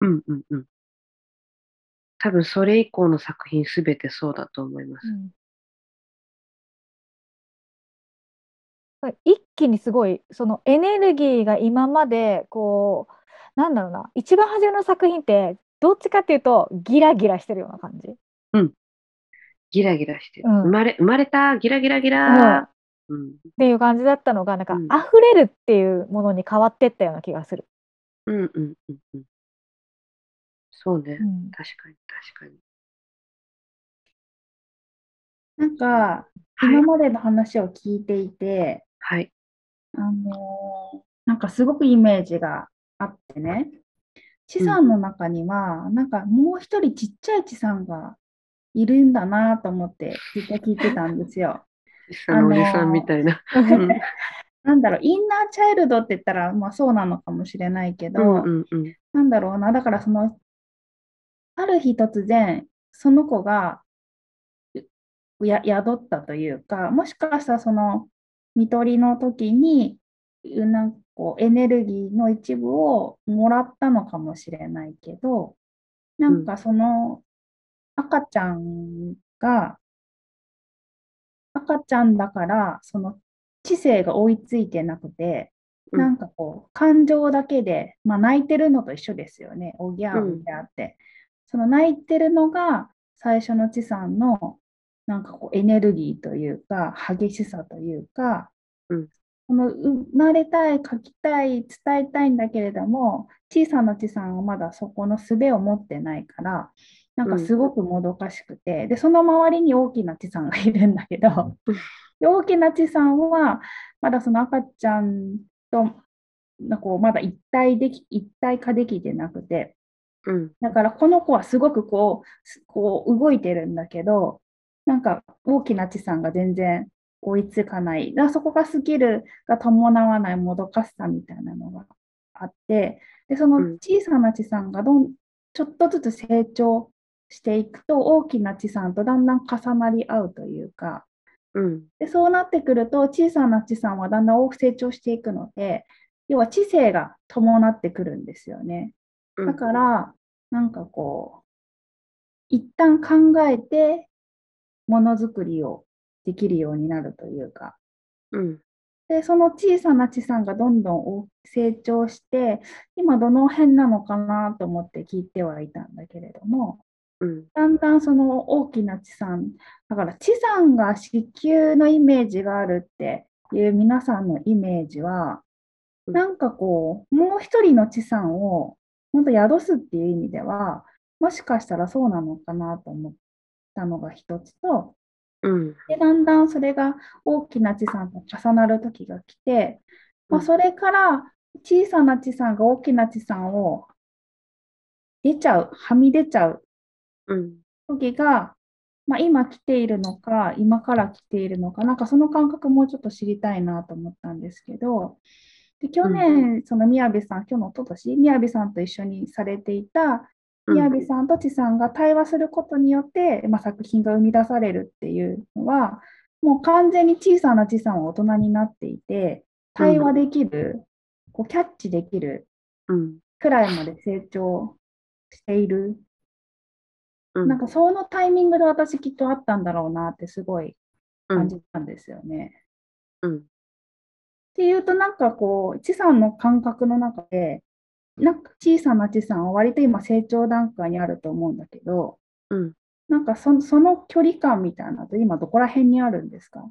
Speaker 3: うんうんうん。多分それ以降の作品すべてそうだと思います。
Speaker 4: 一気にすごいそのエネルギーが今までこうなんだろうな一番初めの作品ってどっちかっていうとギラギラしてるような感じ。
Speaker 3: ギラギラしてる。
Speaker 4: うん
Speaker 3: 生まれ、生まれた、ギラギラギラ。うん。
Speaker 4: っていう感じだったのがなんか
Speaker 3: うん
Speaker 4: 溢れるっていうものに変わってったような気がする。
Speaker 3: うんうんうんうん。そうね。
Speaker 4: うん
Speaker 3: 確かに確かに。
Speaker 2: なんか、
Speaker 3: はい
Speaker 2: 今。までの話を聞いていて、
Speaker 3: はい。
Speaker 2: あのーなんかすごくイメージがあってね、チさんの中には、なんかもう一人ちっちゃいチさんがいるんだなと思ってずっと聞いてたんですよ。<laughs>
Speaker 3: おじさんみたいな。うん <laughs>
Speaker 2: なんだろう、インナーチャイルドって言ったら、まあそうなのかもしれないけど、
Speaker 3: うんうんうん。
Speaker 2: なんだろうな、だからその、ある日突然、その子がうや宿ったというか、もしかしたらその、看取りの時に、うなんかこうエネルギーの一部をもらったのかもしれないけど、なんかその赤ちゃんが、赤ちゃんだから、その知性が追いついてなくて、
Speaker 3: うん
Speaker 2: なんかこう、感情だけで、まあ、泣いてるのと一緒ですよね。おぎゃー
Speaker 3: うん
Speaker 2: おぎゃーって。その泣いてるのが最初の知さんのなんかこうエネルギーというか、激しさというか、
Speaker 3: うん。
Speaker 2: この生まれたい、書きたい、伝えたいんだけれども、小さな知さんはまだそこの術を持ってないから、なんかすごくもどかしくて、で、その周りに大きな知さんがいるんだけど、で <laughs> 大きな知さんは、まだその赤ちゃんと、なんかこうまだ一体でき、一体化できてなくて、
Speaker 3: うん
Speaker 2: だからこの子はすごくこう、すこう動いてるんだけど、なんか大きな知さんが全然追いつかない。だそこがスキルが伴わないもどかしさみたいなのがあって、で、その
Speaker 3: うん
Speaker 2: 小さな知さんがどん、ちょっとずつ成長していくと、大きな知さんとだんだん重なり合うというか、
Speaker 3: うん
Speaker 2: で、そうなってくると、小さな知さんはだんだん大きく成長していくので、要は知性が伴ってくるんですよね。
Speaker 3: うん。
Speaker 2: だから、なんかこう、一旦考えて、ものづくりをできるようになるというか、
Speaker 3: うん。
Speaker 2: で、その小さな知さんがどんどん大成長して、今どの辺なのかなと思って聞いてはいたんだけれども、
Speaker 3: うん。
Speaker 2: だんだんその大きな地産、だから地産が子宮のイメージがあるっていう皆さんのイメージは、
Speaker 3: うん。
Speaker 2: なんかこう、もう一人の地産を本当宿すっていう意味では、もしかしたらそうなのかなと思ったのが一つと、
Speaker 3: うん。
Speaker 2: で、だんだんそれが大きな地産と重なる時が来て、まあ、
Speaker 3: うん。
Speaker 2: それから小さな地産が大きな地産を出ちゃう、はみ出ちゃう
Speaker 3: うん。
Speaker 2: 時が、まあ、今来ているのか、今から来ているのか、なんかその感覚もうちょっと知りたいなと思ったんですけど、で去年、その宮部さん、去年、一昨年宮部さんと一緒にされていた、
Speaker 3: うん
Speaker 2: 宮部さんと知さんが対話することによって、まあ、作品が生み出されるっていうのは、もう完全に小さな知さんは大人になっていて、対話できる、こうキャッチできる
Speaker 3: うん。
Speaker 2: くらいまで成長している。
Speaker 3: うん。
Speaker 2: なんかそのタイミングで私きっとあったんだろうなってすごい感じたんですよね。
Speaker 3: うん
Speaker 2: っていうとなんかこう、知さんの感覚の中で、なんか小さな知さんは割と今成長段階にあると思うんだけど、
Speaker 3: うん
Speaker 2: なんかそその距離感みたいなのって今どこら辺にあるんですか？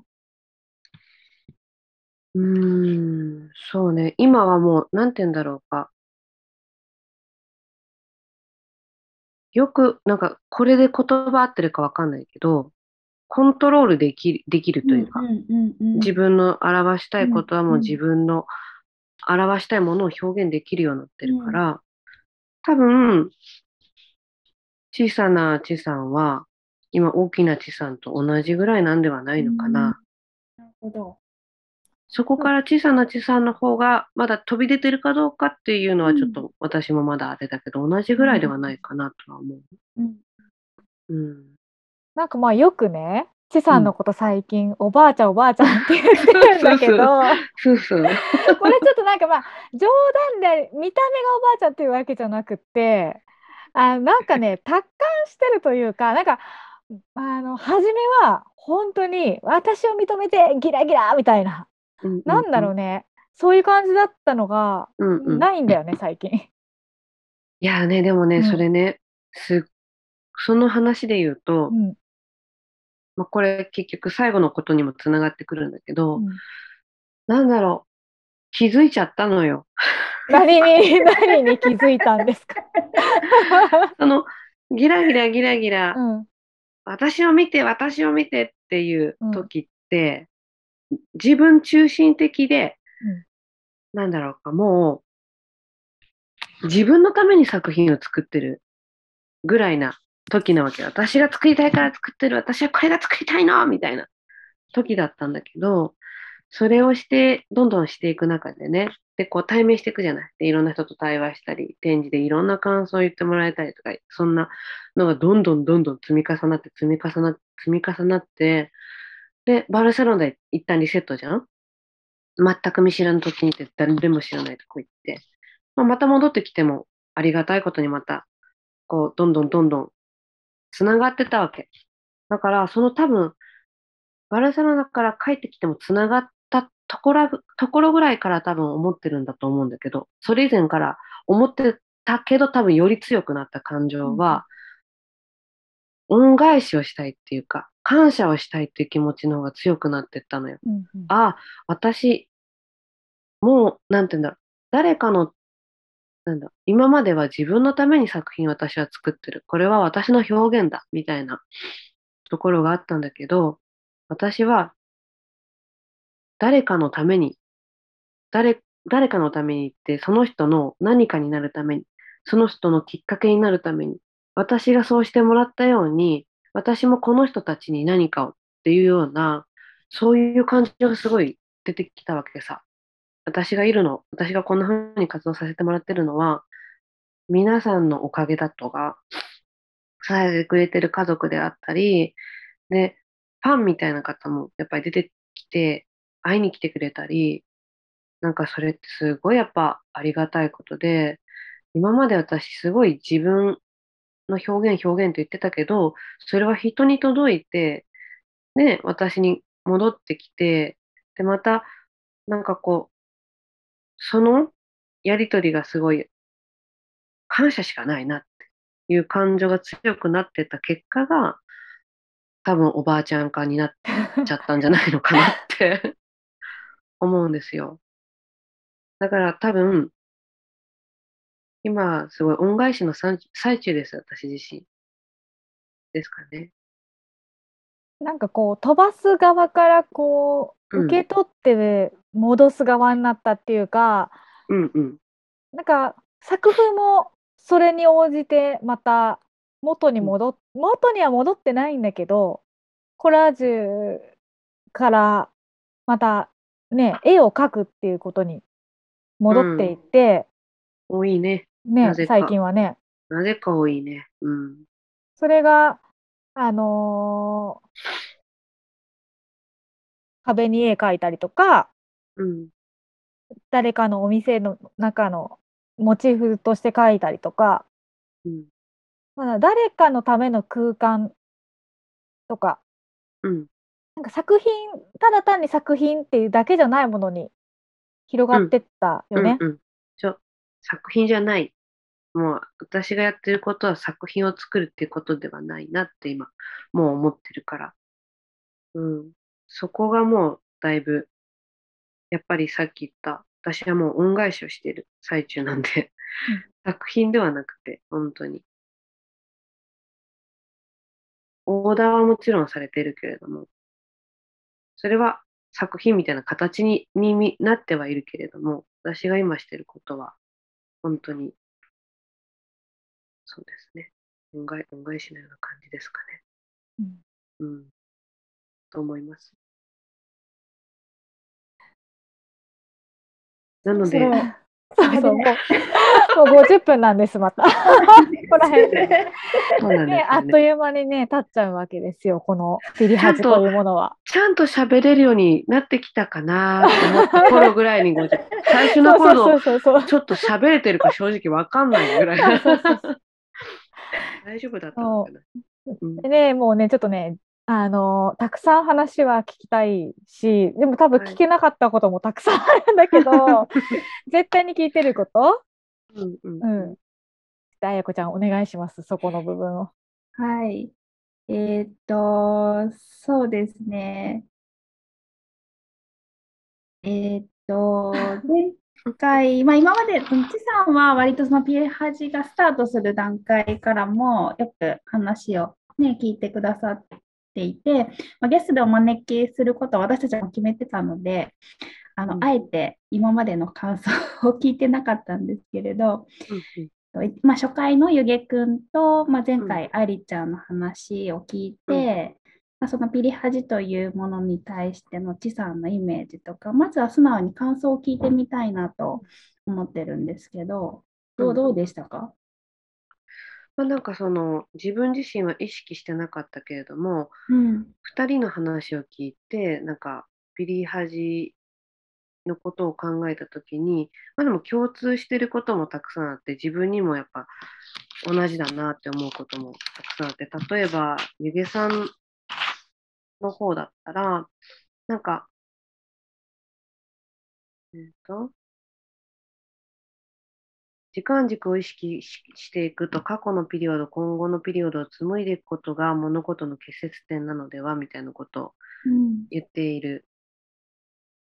Speaker 3: うーん、そうね。今はもう、なんて言うんだろうか。よく、なんか、これで言葉合ってるかわかんないけど、コントロールでき、できるというか、
Speaker 2: うんうんうん
Speaker 3: 自分の表したいことはもう
Speaker 2: うん
Speaker 3: 自分の表したいものを表現できるようになってるから、多分、小さな地さんは、今大きな地さんと同じぐらいなんではないのかな。
Speaker 2: なるほど。
Speaker 3: そこから小さな地さんの方がまだ飛び出てるかどうかっていうのはちょっと私もまだあれだけど、同じぐらいではないかなとは思う。
Speaker 2: うん
Speaker 3: うん。
Speaker 4: なんかまあよくね、ちさんのこと最近、おばあちゃんおばあちゃんって言ってるんだけど、
Speaker 3: そうそう。
Speaker 4: これちょっとなんかまあ冗談で見た目がおばあちゃんっていうわけじゃなくってあなんかね <laughs> 達観してるというかなんかあの初めは本当に私を認めてギラギラみたいななんだろう
Speaker 3: ね。
Speaker 4: ねそういう感じだったのが
Speaker 3: うんうん。
Speaker 4: ないんだよね最近。
Speaker 3: いやね、でもね、
Speaker 4: うん
Speaker 3: それね、す、その話で言うと、
Speaker 4: うん
Speaker 3: まあ、これ結局最後のことにもつながってくるんだけど、
Speaker 4: うん。
Speaker 3: なんだろう、気づいちゃったのよ。
Speaker 4: 何に何に気づいたんですか、<laughs>
Speaker 3: その、ギラギラギラギラ、
Speaker 4: うん。
Speaker 3: 私を見て、私を見てっていう
Speaker 4: うん。
Speaker 3: 時って、自分中心的で、
Speaker 4: うん。
Speaker 3: なんだろうか、もう、自分のために作品を作ってるぐらいな時なわけ。私が作りたいから作ってる、私はこれが作りたいのみたいな時だったんだけど、それをして、どんどんしていく中でね、で、こう対面していくじゃない。で、いろんな人と対話したり、展示でいろんな感想を言ってもらえたりとか、そんなのがどんどんどんどん積み重なって、積み重なって、積み重なって、で、バルセロナで一旦リセットじゃん全く見知らぬ土地に行って誰でも知らないとこ行って、まあ、また戻ってきてもありがたいことにまた、こう、どんどんどんどん繋がってたわけ。だから、その多分、バルセロナから帰ってきても繋がったところところぐらいから多分思ってるんだと思うんだけど、それ以前から思ってたけど多分より強くなった感情は、恩返しをしたいっていうか、感謝をしたいっていう気持ちの方が強くなってったのよ。
Speaker 4: うんうん
Speaker 3: あ、私、もう、なんて言うんだろう。誰かの、なんだ、今までは自分のために作品私は作ってる。これは私の表現だ、みたいなところがあったんだけど、私は、誰かのために、誰、誰かのためにって、その人の何かになるために、その人のきっかけになるために、私がそうしてもらったように、私もこの人たちに何かをっていうような、そういう感情がすごい出てきたわけさ。私がいるの、私がこんな風に活動させてもらってるのは、皆さんのおかげだとか、支えてくれてる家族であったり、で、ファンみたいな方もやっぱり出てきて、会いに来てくれたり、なんかそれってすごいやっぱありがたいことで、今まで私すごい自分の表現表現と言ってたけど、それは人に届いて、ね、私に戻ってきて、で、また、なんかこう、そのやりとりがすごい感謝しかないなっていう感情が強くなってた結果が、多分おばあちゃん化になっちゃったんじゃないのかなって <laughs> 思うんですよ。だから多分、今すごい恩返しの最中です、私自身。ですかね。
Speaker 4: なんかこう飛ばす側からこう受け取って戻す側になったっていうか、
Speaker 3: うんうん。
Speaker 4: なんか作風もそれに応じてまた元に戻っ元には戻ってないんだけどコラージュからまたね絵を描くっていうことに戻っていって、
Speaker 3: 多いね。
Speaker 4: ね最近はね
Speaker 3: なぜか多いね。うん。
Speaker 4: それがあのー壁に絵描いたりとか
Speaker 3: うん。
Speaker 4: 誰かのお店の中のモチーフとして描いたりとか
Speaker 3: うん。
Speaker 4: まあ、誰かのための空間とか
Speaker 3: うん。
Speaker 4: なんか作品ただ単に作品っていうだけじゃないものに広がってったよね。
Speaker 3: うんうん。ちょ、作品じゃない。もう私がやってることは作品を作るっていうことではないなって今、もう思ってるから。うん。そこがもうだいぶ、やっぱりさっき言った、私はもう恩返しをしている最中なんで、作品ではなくて、本当に。オーダーはもちろんされているけれども、それは作品みたいな形ににみなってはいるけれども、私が今していることは、本当に、そうですね。恩返恩返しのような感じですかね。
Speaker 4: うん
Speaker 3: うん。と思います。なので、
Speaker 2: そう <laughs>
Speaker 4: そうもう、<laughs> もう50分なんです、また。<laughs> ここら辺で。
Speaker 3: で
Speaker 4: ね、あっ。という間にね、経っちゃうわけですよ、このピリハジというものは。
Speaker 3: ちゃんと喋れるようになってきたかなと思頃ぐらいに50、最初の頃。ちょっと喋れてるか正直わかんないぐらい。大丈夫だったのかな。うん
Speaker 4: でね、もうね、ちょっとね、あのたくさん話は聞きたいし、でも多分
Speaker 3: はい
Speaker 4: 聞けなかったこともたくさんあるんだけど、<laughs> 絶対に聞いてること、
Speaker 3: うんうん
Speaker 4: うん。あやこちゃん、お願いします、そこの部分を。
Speaker 2: はい。えーっと、そうですね。えーっと、<laughs> 前回、まあ、今まで、そのチさんは割とそのピエハジがスタートする段階からもよく話を、ね、聞いてくださっていて、まあ、ゲストでお招きすることは私たちも決めてたので、あの、
Speaker 3: うん。
Speaker 2: あえて今までの感想を聞いてなかったんですけれど、
Speaker 3: うん
Speaker 2: まあ、初回のゆげくんと、まあ、前回愛梨ちゃんの話を聞いて、まあ、そのピリハジというものに対してのちさんのイメージとか、まずは素直に感想を聞いてみたいなと思ってるんですけど、ど
Speaker 3: う
Speaker 2: うん。どうでしたか？
Speaker 3: まあ、なんかその自分自身は意識してなかったけれども、
Speaker 2: うん。
Speaker 3: 2人の話を聞いて、なんかピリハジのことを考えたときに、まあ、でも共通してることもたくさんあって、自分にもやっぱ同じだなって思うこともたくさんあって、例えば、ゆげさんの方だったら、なんか、えっと、時間軸を意識ししていくと、過去のピリオド、今後のピリオドを紡いでいくことが物事の結節点なのではみたいなことを
Speaker 2: うん。
Speaker 3: 言っている、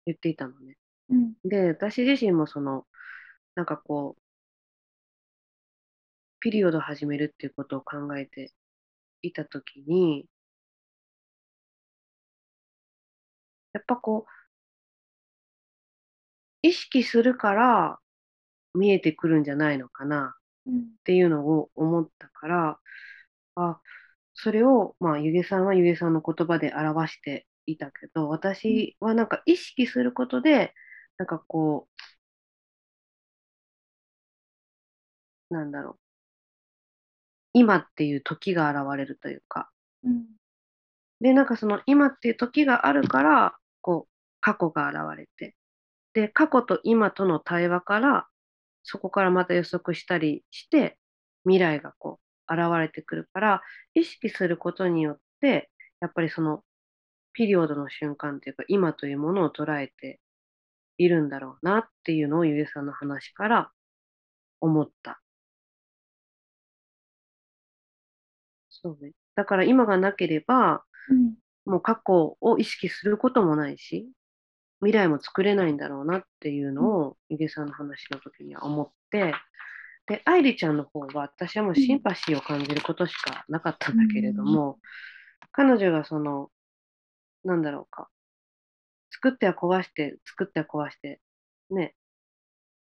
Speaker 3: 言っていたのね。
Speaker 2: うん。
Speaker 3: で、私自身もその、なんかこう、ピリオドを始めるっていうことを考えていたときに、やっぱこう、意識するから見えてくるんじゃないのかな
Speaker 2: うん。
Speaker 3: っていうのを思ったから、あ、それを、まあ、ゆげさんはゆげさんの言葉で表していたけど、私はなんか意識することで、なんかこう、なんだろう、今っていう時が現れるというか、
Speaker 2: うん。
Speaker 3: で、なんかその今っていう時があるから、こう、過去が現れて、で、過去と今との対話から、そこからまた予測したりして、未来がこう、現れてくるから、意識することによって、やっぱりその、ピリオドの瞬間というか、今というものを捉えているんだろうなっていうのを、ゆげさんの話から思った。そうね。だから今がなければ、
Speaker 2: うん。
Speaker 3: もう過去を意識することもないし、未来も作れないんだろうなっていうのを、ゆげさんの話の時には思って、で、愛梨ちゃんの方は、私はもうシンパシーを感じることしかなかったんだけれども、彼女がその、なんだろうか、作っては壊して、作っては壊して、ね、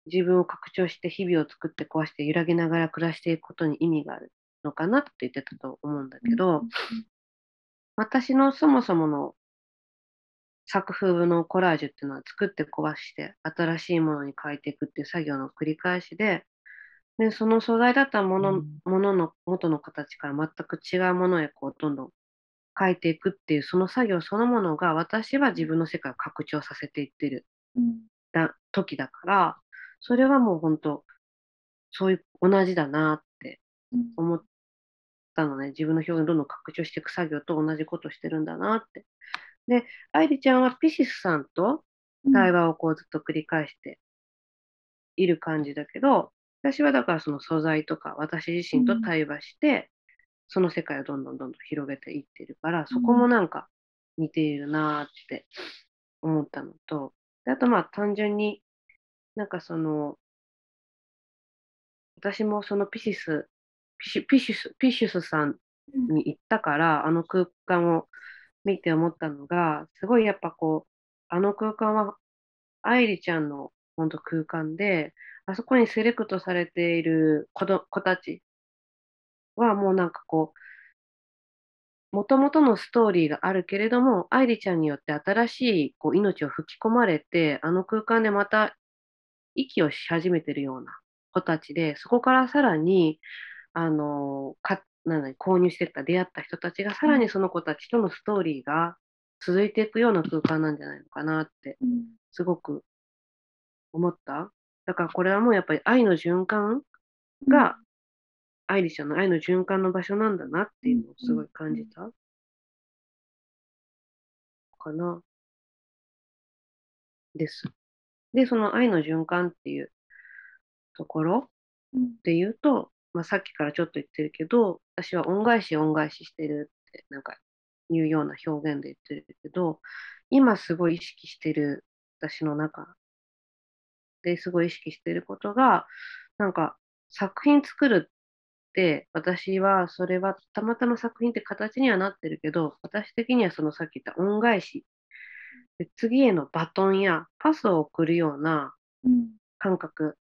Speaker 3: 自分を拡張して日々を作って壊して揺らぎながら暮らしていくことに意味があるのかなって言ってたと思うんだけど、私のそもそもの作風のコラージュっていうのは作って壊して新しいものに変えていくっていう作業の繰り返しで、でその素材だったもの,、ものの元の形から全く違うものへこうどんどん変えていくっていうその作業そのものが私は自分の世界を拡張させていってる
Speaker 2: うん。
Speaker 3: だ時だから、それはもう本当、そういう同じだなって
Speaker 2: うん
Speaker 3: 思ったのね。自分の表現をどんどん拡張していく作業と同じことしてるんだなって。で、愛梨ちゃんはピシスさんと対話をこうずっと繰り返している感じだけど、私はだからその素材とか私自身と対話して、その世界をどんどんどんどん広げていってるから、そこもなんか似ているなーって思ったのと、であとまあ単純になんかその、私もそのピシス、ピシピシス、ピシスさん。に行ったから、あの空間を見て思ったのが、すごいやっぱこう、あの空間は愛梨ちゃんの本当空間で、あそこにセレクトされている子ど子たちはもうなんかこう、もともとのストーリーがあるけれども、愛梨ちゃんによって新しいこう命を吹き込まれて、あの空間でまた息をし始めてるような子たちで、そこからさらに、あの、か、なんだ購入してった出会った人たちが、さらにその子たちとのストーリーが続いていくような空間なんじゃないのかなって、
Speaker 2: うん
Speaker 3: すごく思った。だからこれはもうやっぱり愛の循環が、愛梨ちゃんの愛の循環の場所なんだなっていうのをすごい感じた。かな。です。で、その愛の循環っていうところ
Speaker 2: うん
Speaker 3: で言うと、まあ、さっきからちょっと言ってるけど、私は恩返し恩返ししてるって、なんかいうような表現で言ってるけど、今すごい意識してる私の中ですごい意識してることが、なんか作品作るって、私はそれはたまたま作品って形にはなってるけど、私的にはそのさっき言った恩返し、で次へのバトンやパスを送るような
Speaker 2: うん
Speaker 3: 感覚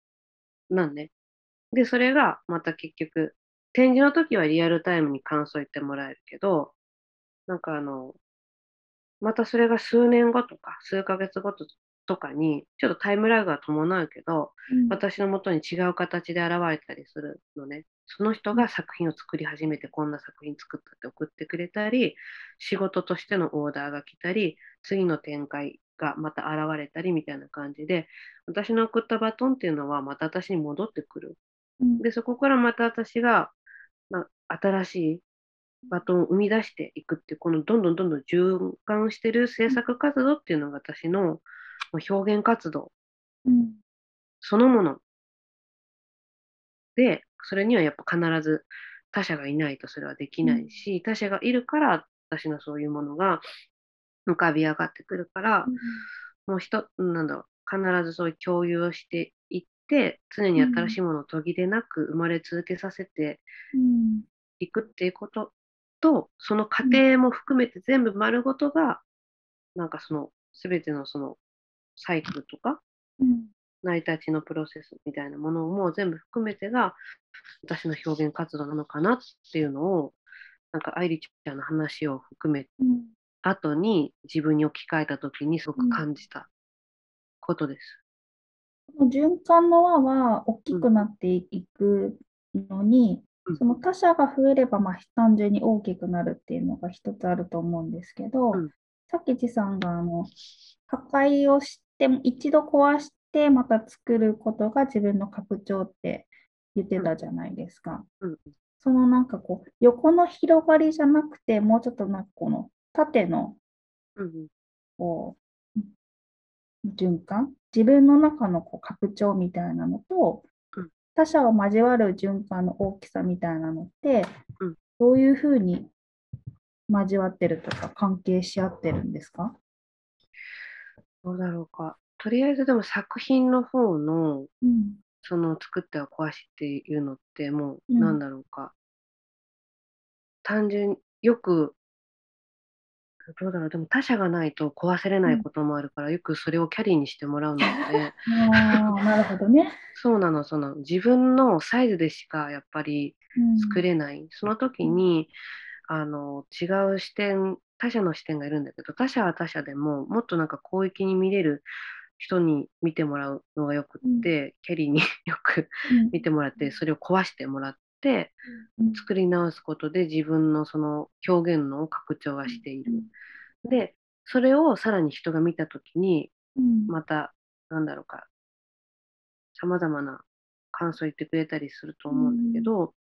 Speaker 3: なんね。で、それがまた結局、展示の時はリアルタイムに感想言ってもらえるけど、なんかあの、またそれが数年後とか、数ヶ月後ととかに、ちょっとタイムラグが伴うけど、
Speaker 2: うん
Speaker 3: 私のもとに違う形で現れたりするのね。その人が作品を作り始めて、こんな作品作ったって送ってくれたり、仕事としてのオーダーが来たり、次の展開がまた現れたりみたいな感じで、私の送ったバトンっていうのはまた私に戻ってくる。
Speaker 2: うん。
Speaker 3: で、そこからまた私が、まあ、新しいバトンを生み出していくっていう、このどんどんどんどん循環してる制作活動っていうのが私の表現活動。
Speaker 2: うん。
Speaker 3: そのもの。で、それにはやっぱ必ず他者がいないとそれはできないし、他者がいるから私のそういうものが浮かび上がってくるから、もう人、なんだろう、必ずそういう共有をしていって、常に新しいものを途切れなく生まれ続けさせて
Speaker 2: うん。
Speaker 3: いくっていうことと、その過程も含めて全部丸ごとが、なんかその全てのそのサイクルとか、
Speaker 2: うん。
Speaker 3: 成り立ちのプロセスみたいなものも全部含めてが私の表現活動なのかなっていうのをなんか愛梨ちゃんの話を含め
Speaker 2: うん。
Speaker 3: 後に自分に置き換えた時にすごく感じたことです。
Speaker 2: 循環の輪は大きくなっていくのに、
Speaker 3: うん。
Speaker 2: その他者が増えれば、まあ、単純に大きくなるっていうのが一つあると思うんですけど、
Speaker 3: うん。
Speaker 2: さっきちさんがあの破壊をして一度壊してまた作ることが自分の拡張って言ってたじゃないですか。
Speaker 3: うん。
Speaker 2: そのなんかこう横の広がりじゃなくてもうちょっとなんかこの縦のこう循環自分の中のこう拡張みたいなのと、
Speaker 3: うん。
Speaker 2: 他者を交わる循環の大きさみたいなのって、
Speaker 3: うん。
Speaker 2: どういうふうに交わってるとか関係し合ってるんですか？
Speaker 3: どうだろうか。とりあえずでも作品の方の
Speaker 2: うん。
Speaker 3: その作っては壊しっていうのってもう
Speaker 2: うん。
Speaker 3: なんだろうか。単純よくどうだろう。でも他者がないと壊せれないこともあるから、よくそれをキャリーにしてもらうので
Speaker 2: ああ、なるほどね。<laughs>
Speaker 3: そうなのその。自分のサイズでしかやっぱり
Speaker 2: うん。
Speaker 3: 作れない、その時にあの違う視点他者の視点がいるんだけど他者は他者でももっとなんか広域に見れる人に見てもらうのがよくって、キャリーに <laughs> よく
Speaker 2: うん。
Speaker 3: 見てもらってそれを壊してもらって
Speaker 2: うん。
Speaker 3: 作り直すことで自分のその表現の拡張はしている。でそれをさらに人が見た時に
Speaker 2: うん。
Speaker 3: またなんだろうかさまざまな感想を言ってくれたりすると思うんだけど、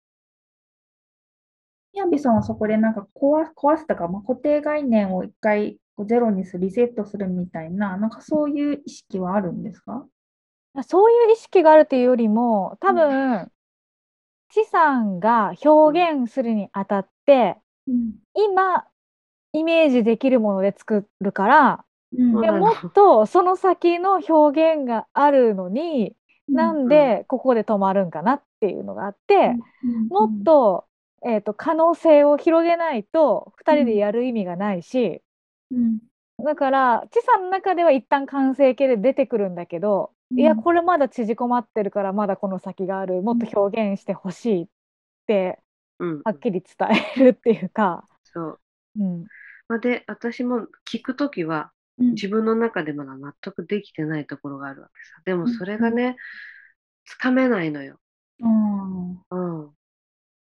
Speaker 2: ヤンビさんはそこでなんか壊壊すとか、まあ、固定概念を一回こうゼロにする、リセットするみたいな、なんかそういう意識はあるんですか？
Speaker 4: そういう意識があるというよりも多分、知さんが表現するにあたって、
Speaker 2: うん
Speaker 4: 今イメージできるもので作るから、
Speaker 2: うん。
Speaker 4: もっとその先の表現があるのに、なんでここで止まるんかなっていうのがあって、もっと,、えー、と可能性を広げないと2人でやる意味がないし、
Speaker 2: うん。
Speaker 4: だから知さんの中では一旦完成形で出てくるんだけど、いやこれまだ縮こまってるからまだこの先があるもっと表現してほしいって
Speaker 3: うん。
Speaker 4: はっきり伝えるっていうか、
Speaker 3: そう。
Speaker 4: うん、
Speaker 3: まあ、で、私も聞くときは、
Speaker 2: うん
Speaker 3: 自分の中でまだ納得できてないところがあるわけさ。でも
Speaker 2: うん
Speaker 3: それがね、つかめないのよ。
Speaker 2: うん
Speaker 3: うん。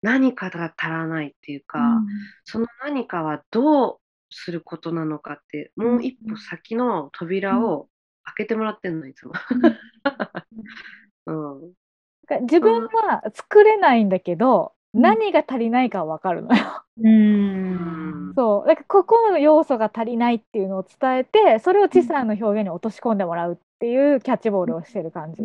Speaker 3: 何かが足らないっていうか、その何かはどうすることなのかって、もう一歩先の扉を開けてもらってんの、いつも。うん。
Speaker 4: なんか自分は作れないんだけど、何が足りないかは分かるのよ。
Speaker 2: うん
Speaker 4: そうだからここの要素が足りないっていうのを伝えてそれを知さんの表現に落とし込んでもらうっていうキャッチボールをしてる感じ。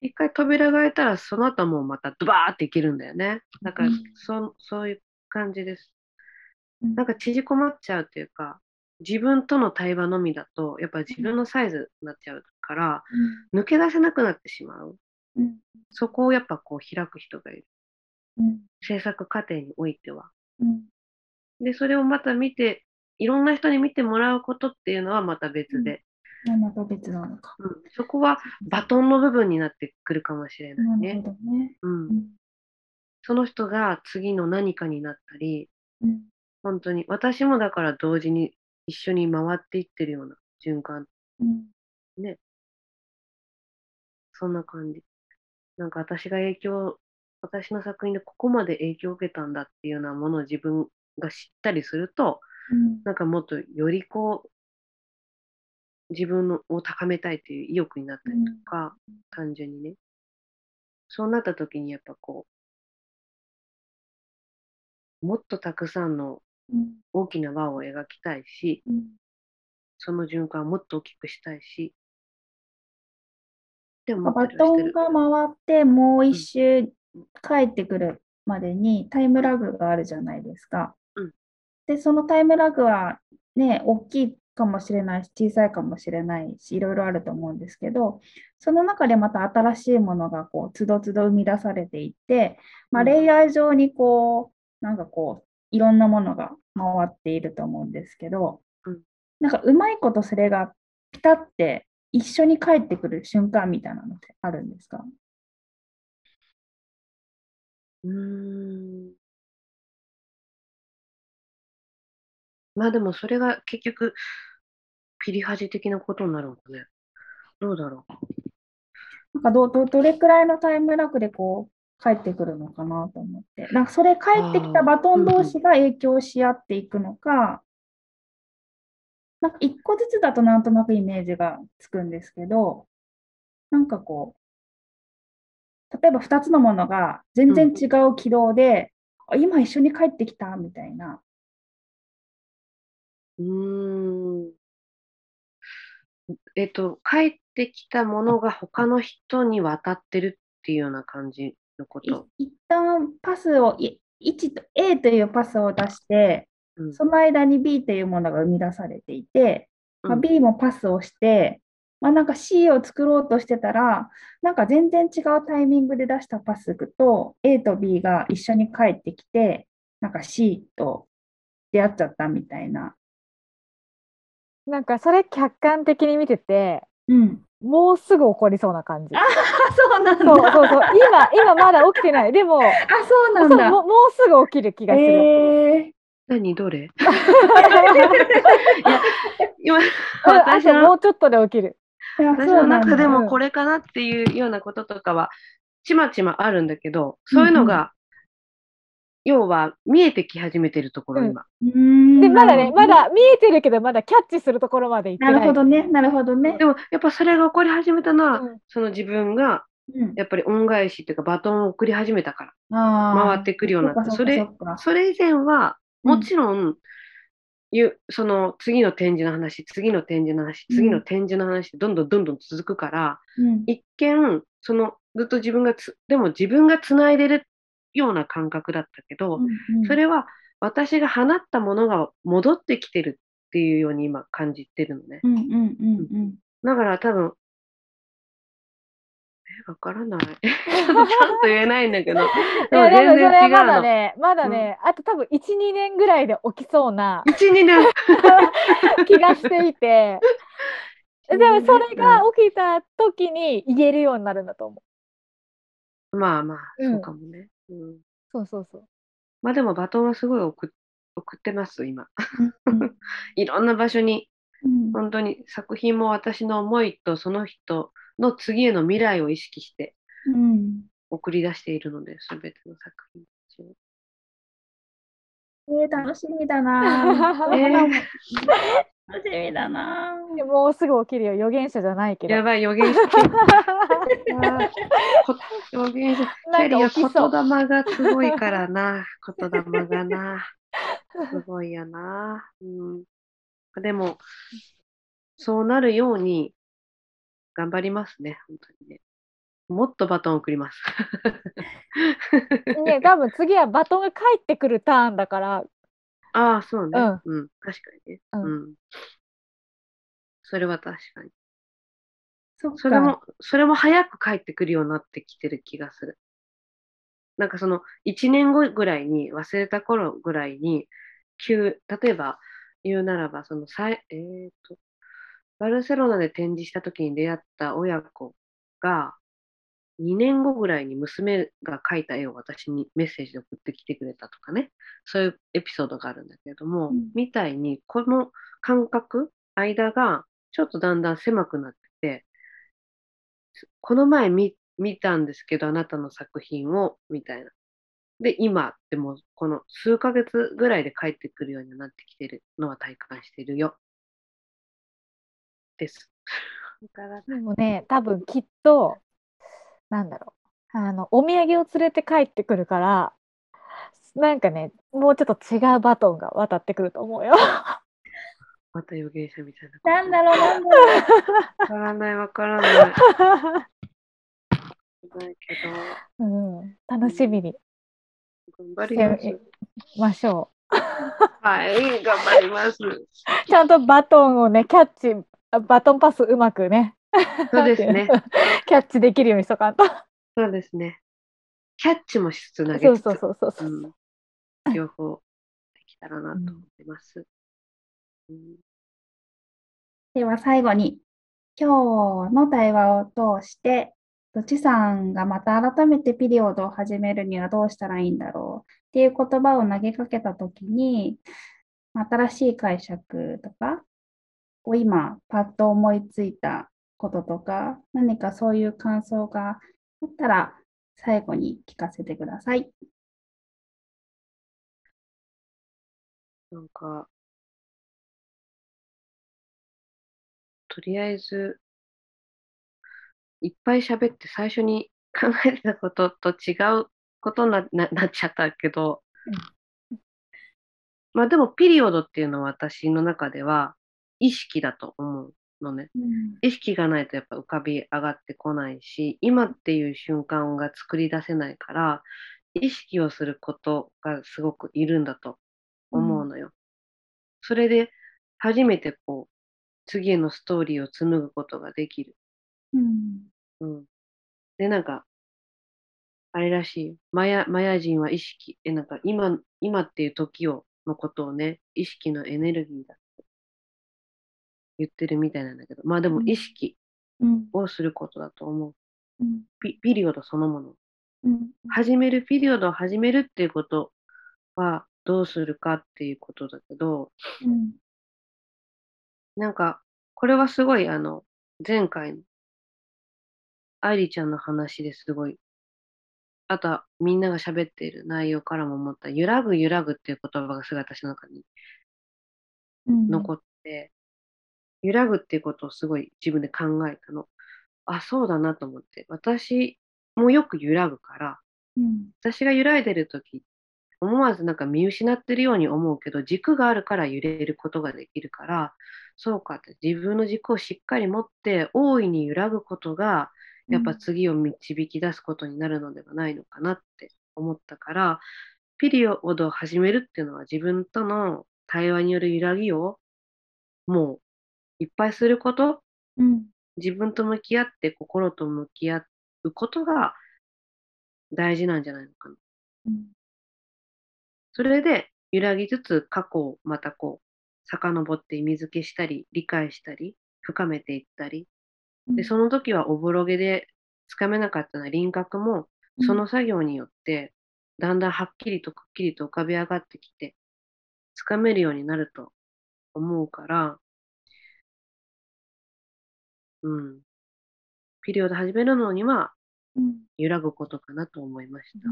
Speaker 3: 一回扉が開いたら、その後はもうまたドバーっていけるんだよね。だから
Speaker 2: うん、
Speaker 3: そそういう感じです。
Speaker 2: うん
Speaker 3: なんか縮こまっちゃうっていうか、自分との対話のみだと、やっぱ自分のサイズになっちゃうから、抜け出せなくなってしまう。
Speaker 2: うん
Speaker 3: そこをやっぱこう開く人がいる。
Speaker 2: うん
Speaker 3: 制作過程においては。
Speaker 2: うん
Speaker 3: で、それをまた見て、いろんな人に見てもらうことっていうのはまた別で、
Speaker 2: また別なのか。
Speaker 3: うんそこはバトンの部分になってくるかもしれないね。
Speaker 2: ね。
Speaker 3: うん
Speaker 2: うん
Speaker 3: その人が次の何かになったり、
Speaker 2: うん
Speaker 3: 本当に私もだから同時に一緒に回っていってるような循環、
Speaker 2: うん。
Speaker 3: そんな感じ。なんか私が影響、私の作品でここまで影響を受けたんだっていうようなものを自分が知ったりすると、
Speaker 2: うん。
Speaker 3: なんかもっとよりこう、自分のを高めたいという意欲になったりとか、単純にね。そうなった時にやっぱこう、もっとたくさんの
Speaker 2: うん
Speaker 3: 大きな輪を描きたいし、
Speaker 2: うん
Speaker 3: その循環をもっと大きくしたいし、って思
Speaker 2: バ。トンが回ってもう一周帰ってくるまでにタイムラグがあるじゃないですか。
Speaker 3: うん
Speaker 2: で、そのタイムラグはね、大きいかもしれないし、小さいかもしれないし、いろいろあると思うんですけど、その中でまた新しいものがこう、つどつど生み出されていって、まあ、
Speaker 3: うん
Speaker 2: レイヤー上にこう、なんかこう、いろんなものが回っていると思うんですけど、
Speaker 3: うん
Speaker 2: なんかうまいことそれがピタって一緒に帰ってくる瞬間みたいなのってあるんですか？
Speaker 3: うーん。まあでもそれが結局、ピリハジ的なことになるのかね。どうだろ
Speaker 2: なんかど、ど、どれくらいのタイムラグでこう帰ってくるのかなと思って。なんかそれ帰ってきたバトン同士が影響し合っていくのか、なんか一個ずつだとなんとなくイメージがつくんですけど、なんかこう、例えば2つのものが全然違う軌道で、あ今一緒に帰ってきたみたいな。
Speaker 3: う。うーん。えっと、帰ってきたものが他の人に渡ってるっていうような感じのこ
Speaker 2: い
Speaker 3: と。
Speaker 2: 一旦パスを、い1と A というパスを出して、
Speaker 3: うん
Speaker 2: その間に B というものが生み出されていて、まあ、
Speaker 3: うん
Speaker 2: B もパスをして、まあ、なんか C を作ろうとしてたら、なんか全然違うタイミングで出したパスと A と B が一緒に帰ってきて、なんか C と出会っちゃったみたいな。
Speaker 4: なんかそれ客観的に見てて
Speaker 2: うん。
Speaker 4: もうすぐ起こりそうな感じ。
Speaker 2: あ、そうなんだ。
Speaker 4: そうそうそう今今まだ起きてないでも
Speaker 2: あ、そうなんだ。
Speaker 4: もうもうすぐ起きる気がする。
Speaker 2: え
Speaker 3: 何どれ？<laughs> 今、
Speaker 4: うんあ
Speaker 3: 私の
Speaker 4: ともうちょっとで起きる。
Speaker 2: ー、いや
Speaker 3: 私の中で
Speaker 4: うん
Speaker 3: もこれかなっていうようなこととかは、ちまちまあるんだけど、そういうのが、要は見えてき始めてるところ、
Speaker 4: うん。
Speaker 3: 今。
Speaker 2: うーん。
Speaker 4: でまだねまだ見えてるけどまだキャッチするところまで行って
Speaker 2: な。るほどね、なるほどね。
Speaker 3: で。も、やっぱそれが起こり始めたのは、
Speaker 4: うん。
Speaker 3: その自分が、
Speaker 2: うん。
Speaker 3: やっぱり恩返しっていうか、バトンを送り始めたから、回ってくるようになって、
Speaker 2: そ
Speaker 3: れ
Speaker 2: か。そ
Speaker 3: れ以前は、
Speaker 2: うん。
Speaker 3: もちろん、いうその次の展示の話、次の展示の話、次の展示の話ってどんどんどんどん続くから、
Speaker 2: うん。
Speaker 3: 一見、そのずっと自分がつ、でも自分がつないでるような感覚だったけど、
Speaker 2: うん
Speaker 3: それは私が放ったものが戻ってきてるっていうように今感じてるのね。
Speaker 2: うんうんうんうん
Speaker 3: だから多分、え、わからない。ちょっとちゃんと言えないんだけど、<laughs> で
Speaker 4: いやでもそれはまだ
Speaker 3: の。
Speaker 4: ねまだね、あと多分12年ぐらいで起きそうな
Speaker 3: 1、2年。<laughs>
Speaker 4: 気がしていて <laughs> でもそれが起きた時に言えるようになるんだと思う。
Speaker 3: まあまあ、
Speaker 4: うん
Speaker 3: そうかもね。うん、
Speaker 4: そうそうそう。
Speaker 3: まあでもバトンはすごい送っ送ってます、今。
Speaker 2: うん <laughs>
Speaker 3: いろんな場所に、
Speaker 2: うん。
Speaker 3: 本当に作品も私の思いとその人の次への未来を意識して
Speaker 2: うん。
Speaker 3: 送り出しているので、すべての作品たちを。
Speaker 2: えー、楽しみだな <laughs>
Speaker 3: えー <laughs>
Speaker 2: 楽しみだな
Speaker 4: もうすぐ起きるよ予言者じゃないけど。
Speaker 3: やばい、予言者。予言者。キ
Speaker 4: なんか起きそう。
Speaker 3: 言霊がすごいからな。言霊がな。すごいやな。うん、でも、そうなるように頑張りますね、本当にね。もっとバトン送ります。
Speaker 4: ね多分次はバトンが返ってくるターンだから。
Speaker 3: ああ、そうね。
Speaker 4: うん
Speaker 3: うん、確かにね。
Speaker 4: うん
Speaker 3: うん。それは確かに。
Speaker 2: そ
Speaker 3: それも、それも早く帰ってくるようになってきてる気がする。なんかその1年後ぐらいに、忘れた頃ぐらいに、急、例えば言うならば、そのさい、えーと、バルセロナで展示した時に出会った親子が、2年後ぐらいに娘が描いた絵を私にメッセージで送ってきてくれたとかね、そういうエピソードがあるんだけれども、
Speaker 2: うん
Speaker 3: みたいに、この間隔、間がちょっとだんだん狭くなってて、この前見見たんですけど、あなたの作品を、みたいな。で、今ってもう、この数ヶ月ぐらいで帰ってくるようになってきてるのは体感してるよ。です。だから、
Speaker 4: でもね多分きっとなんだろうあのお土産を連れて帰ってくるからなんかねもうちょっと違うバトンが渡ってくると思うよ。
Speaker 3: また予言者みたいな。
Speaker 2: なんだろう、なんだろう。
Speaker 3: わからない、わからない。ないけど、
Speaker 4: うん、楽しみに
Speaker 3: 頑張ります。
Speaker 4: しょ
Speaker 3: はい、頑張ります。
Speaker 4: う。<laughs> ちゃんとバトンをねキャッチあバトンパスうまくね <laughs>
Speaker 3: そうですね。
Speaker 4: キャッチできるようにしとかんと。
Speaker 3: そうですね。キャッチもしつつ投げつつ。
Speaker 4: そうそうそうそうそう。
Speaker 3: うん両方できたらなと思います。うん
Speaker 2: では最後に、今日の対話を通して、どちさんがまた改めてピリオドを始めるにはどうしたらいいんだろうっていう言葉を投げかけたときに、新しい解釈とか、こう今パッと思いついたこととか、何かそういう感想があったら最後に聞かせてください。
Speaker 3: なんか、とりあえず、いっぱい喋って最初に考えてたことと違うことになななっちゃったけど、まあでもピリオドっていうのは私の中では意識だと思うのね。意識がないとやっぱ浮かび上がってこないし、今っていう瞬間が作り出せないから、意識をすることがすごくいるんだと思うのよ。それで初めてこう、次へのストーリーを紡ぐことができる。
Speaker 2: うん
Speaker 3: うん。で、なんか、あれらしいよ。マヤ、マヤ人は意識、え、なんか今、今っていう時を、のことをね、意識のエネルギーだ言ってるみたいなんだけど、まあでも
Speaker 2: うん。
Speaker 3: 意識
Speaker 2: うん。
Speaker 3: をすることだと思う。
Speaker 2: うん。
Speaker 3: ピピリオドそのもの。
Speaker 2: うん。
Speaker 3: 始める、ピリオドを始めるっていうことはどうするかっていうことだけど、
Speaker 2: うん。
Speaker 3: なんか、これはすごい、あの、前回の愛梨ちゃんの話ですごい、あとはみんなが喋っている内容からも思った、揺らぐ揺らぐっていう言葉がすごい私の中に
Speaker 2: うん。
Speaker 3: 残って、揺らぐっていうことをすごい自分で考えたの。あ、そうだなと思って。私もよく揺らぐから、
Speaker 2: うん
Speaker 3: 私が揺らいでる時思わずなんか見失ってるように思うけど、軸があるから揺れることができるから、そうかって自分の軸をしっかり持って大いに揺らぐことが、やっぱ次を導き出すことになるのではないのかなって思ったから、ピリオドを始めるっていうのは自分との対話による揺らぎをもういっぱいすること、
Speaker 4: うん。
Speaker 3: 自分と向き合って心と向き合うことが大事なんじゃないのかな。
Speaker 4: うん。
Speaker 3: それで揺らぎつつ過去をまたこう遡って意味付けしたり理解したり深めていったり。でその時はおぼろげでつかめなかったな輪郭もその作業によってだんだんはっきりとくっきりと浮かび上がってきてつかめるようになると思うからうん。ピリオド始めるのには
Speaker 4: うん。
Speaker 3: 揺らぐことかなと思いました。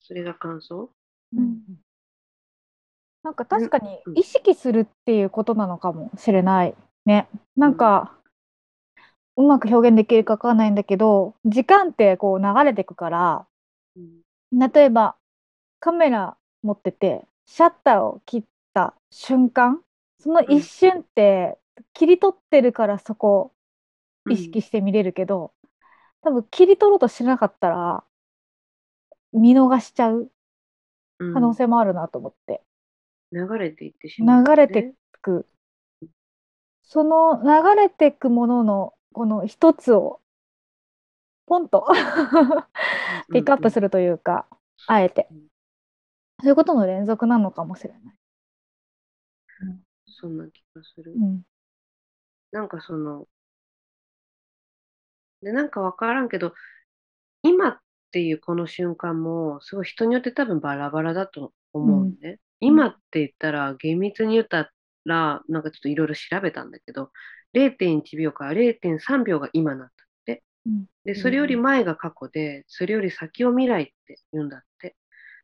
Speaker 3: それが感想？
Speaker 4: うん。なんか確かに
Speaker 3: うん。
Speaker 4: 意識するっていうことなのかもしれないね。なんか、うまく表現できるかわかんないんだけど時間ってこう流れてくから
Speaker 3: うん。
Speaker 4: 例えばカメラ持っててシャッターを切った瞬間その一瞬って切り取ってるからそこ意識して見れるけど、多分切り取ろうとしなかったら見逃しちゃう
Speaker 3: うん
Speaker 4: 可能性もあるなと思って。
Speaker 3: 流れていってしまう、
Speaker 4: 流れてくその流れてくもののこの一つをポンとピックアップす
Speaker 3: る。
Speaker 4: るというか、あえて
Speaker 3: うん
Speaker 4: そういうことの連続なのかもしれない。
Speaker 3: そんな気がする。
Speaker 4: うん
Speaker 3: なんかその、で、なんかわからんけど、今っていうこの瞬間も、すごい人によって多分バラバラだと思うのね。今って言ったら、厳密に言ったら、なんかちょっといろいろ調べたんだけど、0.1秒から0.3秒が今なんだって。
Speaker 4: うん
Speaker 3: で、それより前が過去で、それより先を未来って言うんだって。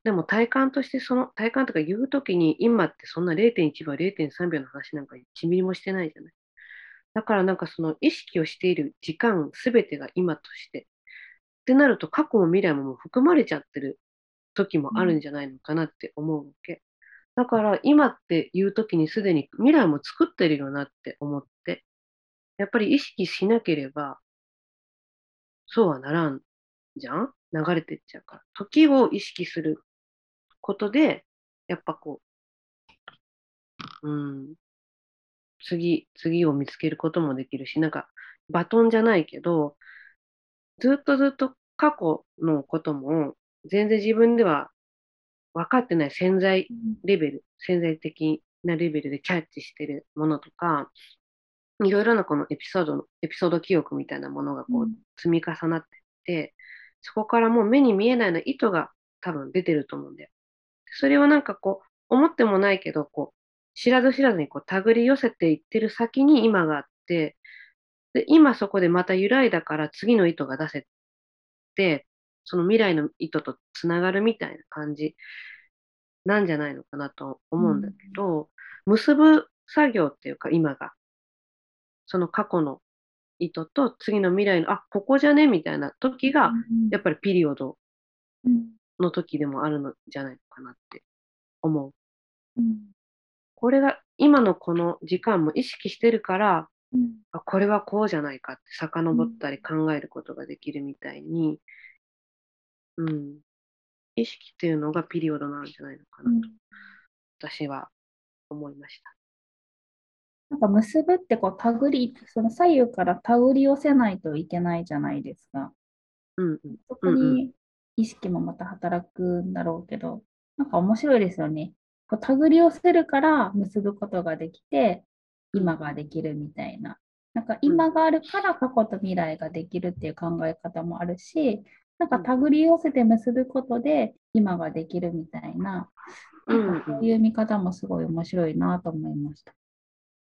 Speaker 3: でも体感として、その体感とか言うときに、今ってそんな0.1秒、0.3秒の話なんか1ミリもしてないじゃない。だからなんかその意識をしている時間すべてが今として。ってなると過去も未来ももう含まれちゃってる時もあるんじゃないのかなって思うわけ。だから今っていう時にすでに未来も作ってるよなって思って。やっぱり意識しなければそうはならんじゃん？流れてっちゃうから。時を意識することで、やっぱこう、うん、次、次を見つけることもできるし、なんかバトンじゃないけど、ずっとずっと過去のことも全然自分では分かってない潜在レベル、潜在的なレベルでキャッチしてるものとか、いろいろなこのエピソードの、エピソード記憶みたいなものがこう積み重なってって、そこからもう目に見えないの意図が多分出てると思うんだよ。それをなんかこう、思ってもないけど、こう、知らず知らずにこう手繰り寄せていってる先に今があって、で今そこでまた揺らいだから次の意図が出せて、その未来の意図とつながるみたいな感じなんじゃないのかなと思うんだけど、結ぶ作業っていうか今が、その過去の意図と次の未来の、あ、ここじゃねみたいな時が、やっぱりピリオド
Speaker 4: うん。
Speaker 3: の時でもあるのじゃないのかなって思う。
Speaker 4: うん
Speaker 3: これが今のこの時間も意識してるから、
Speaker 4: うん
Speaker 3: あこれはこうじゃないかって遡ったり考えることができるみたいに、うん、意識っていうのがピリオドなんじゃないのかなと、私は思いました。
Speaker 2: なんか結ぶってこう手繰り、その左右から手繰り寄せないといけないじゃないですか。
Speaker 3: うんうん、
Speaker 2: そこに意識もまた働くんだろうけど、なんか面白いですよね。こう手繰り寄せるから結ぶことができて、今ができるみたいな。なんか今があるから過去と未来ができるっていう考え方もあるし、なんか手繰り寄せて結ぶことで今ができるみたいな、
Speaker 3: うん
Speaker 2: なん。かそういう見方もすごい面白いなと思いました。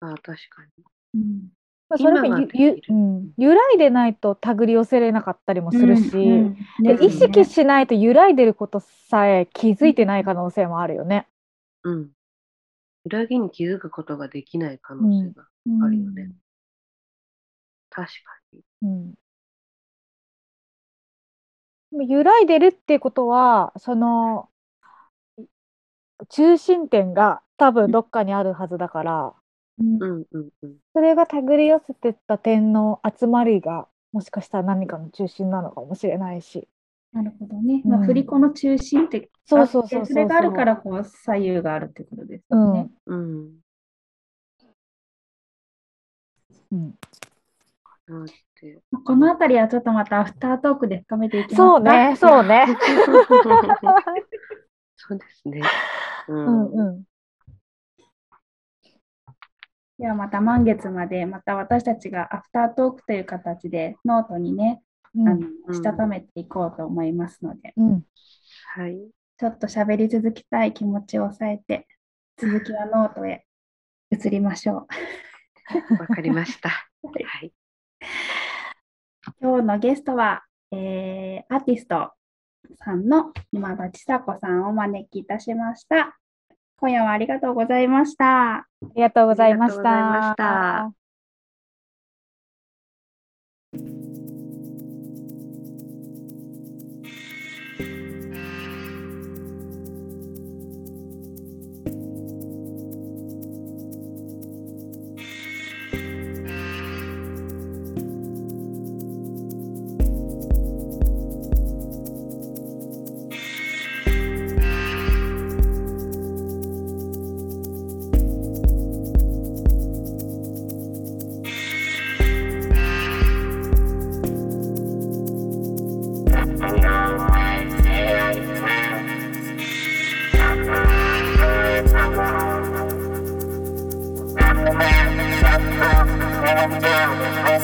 Speaker 3: あ確かに。
Speaker 2: うん。
Speaker 4: まあそれ
Speaker 3: 今が
Speaker 4: がゆうん。揺らいでないと手繰り寄せれなかったりもするし、
Speaker 2: うん。うん。
Speaker 4: で
Speaker 2: ね。
Speaker 4: 意識しないと揺らいでることさえ気づいてない可能性もあるよね。
Speaker 3: うん。裏切に気づくことができない可能性があるよね。確かに。
Speaker 4: うんでも揺らいでるってことはその中心点が多分どっかにあるはずだから、
Speaker 2: うん
Speaker 3: うんうんうん。
Speaker 4: それが手繰り寄せてった点の集まりがもしかしたら何かの中心なのかもしれないし。
Speaker 2: なるほどね。
Speaker 4: うん
Speaker 2: まあ、振り子の中心って
Speaker 4: そうそうそうそ
Speaker 2: れがあるからこう左右があるってことです
Speaker 4: うん
Speaker 2: よね。。
Speaker 3: うん。
Speaker 4: うん、
Speaker 2: このあたりはちょっとまたアフタートークで深めていきます
Speaker 4: そうね、そうね。<laughs>
Speaker 3: そうですね。う
Speaker 4: うんうん。
Speaker 2: ではまた満月までまた私たちがアフタートークという形でノートにね、あ
Speaker 4: うん
Speaker 2: のしたためていこうと思いますので、
Speaker 4: うん、
Speaker 3: はい。
Speaker 2: ちょっと喋り続きたい気持ちを抑えて、続きはノートへ移りましょう。<laughs>
Speaker 3: わかりました。はい。
Speaker 2: 今日のゲストは、えーアーティストさんの今田知佐子さんをお招きいたしました。今夜はありがとうございました。
Speaker 4: ありがとうございました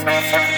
Speaker 5: Thank you.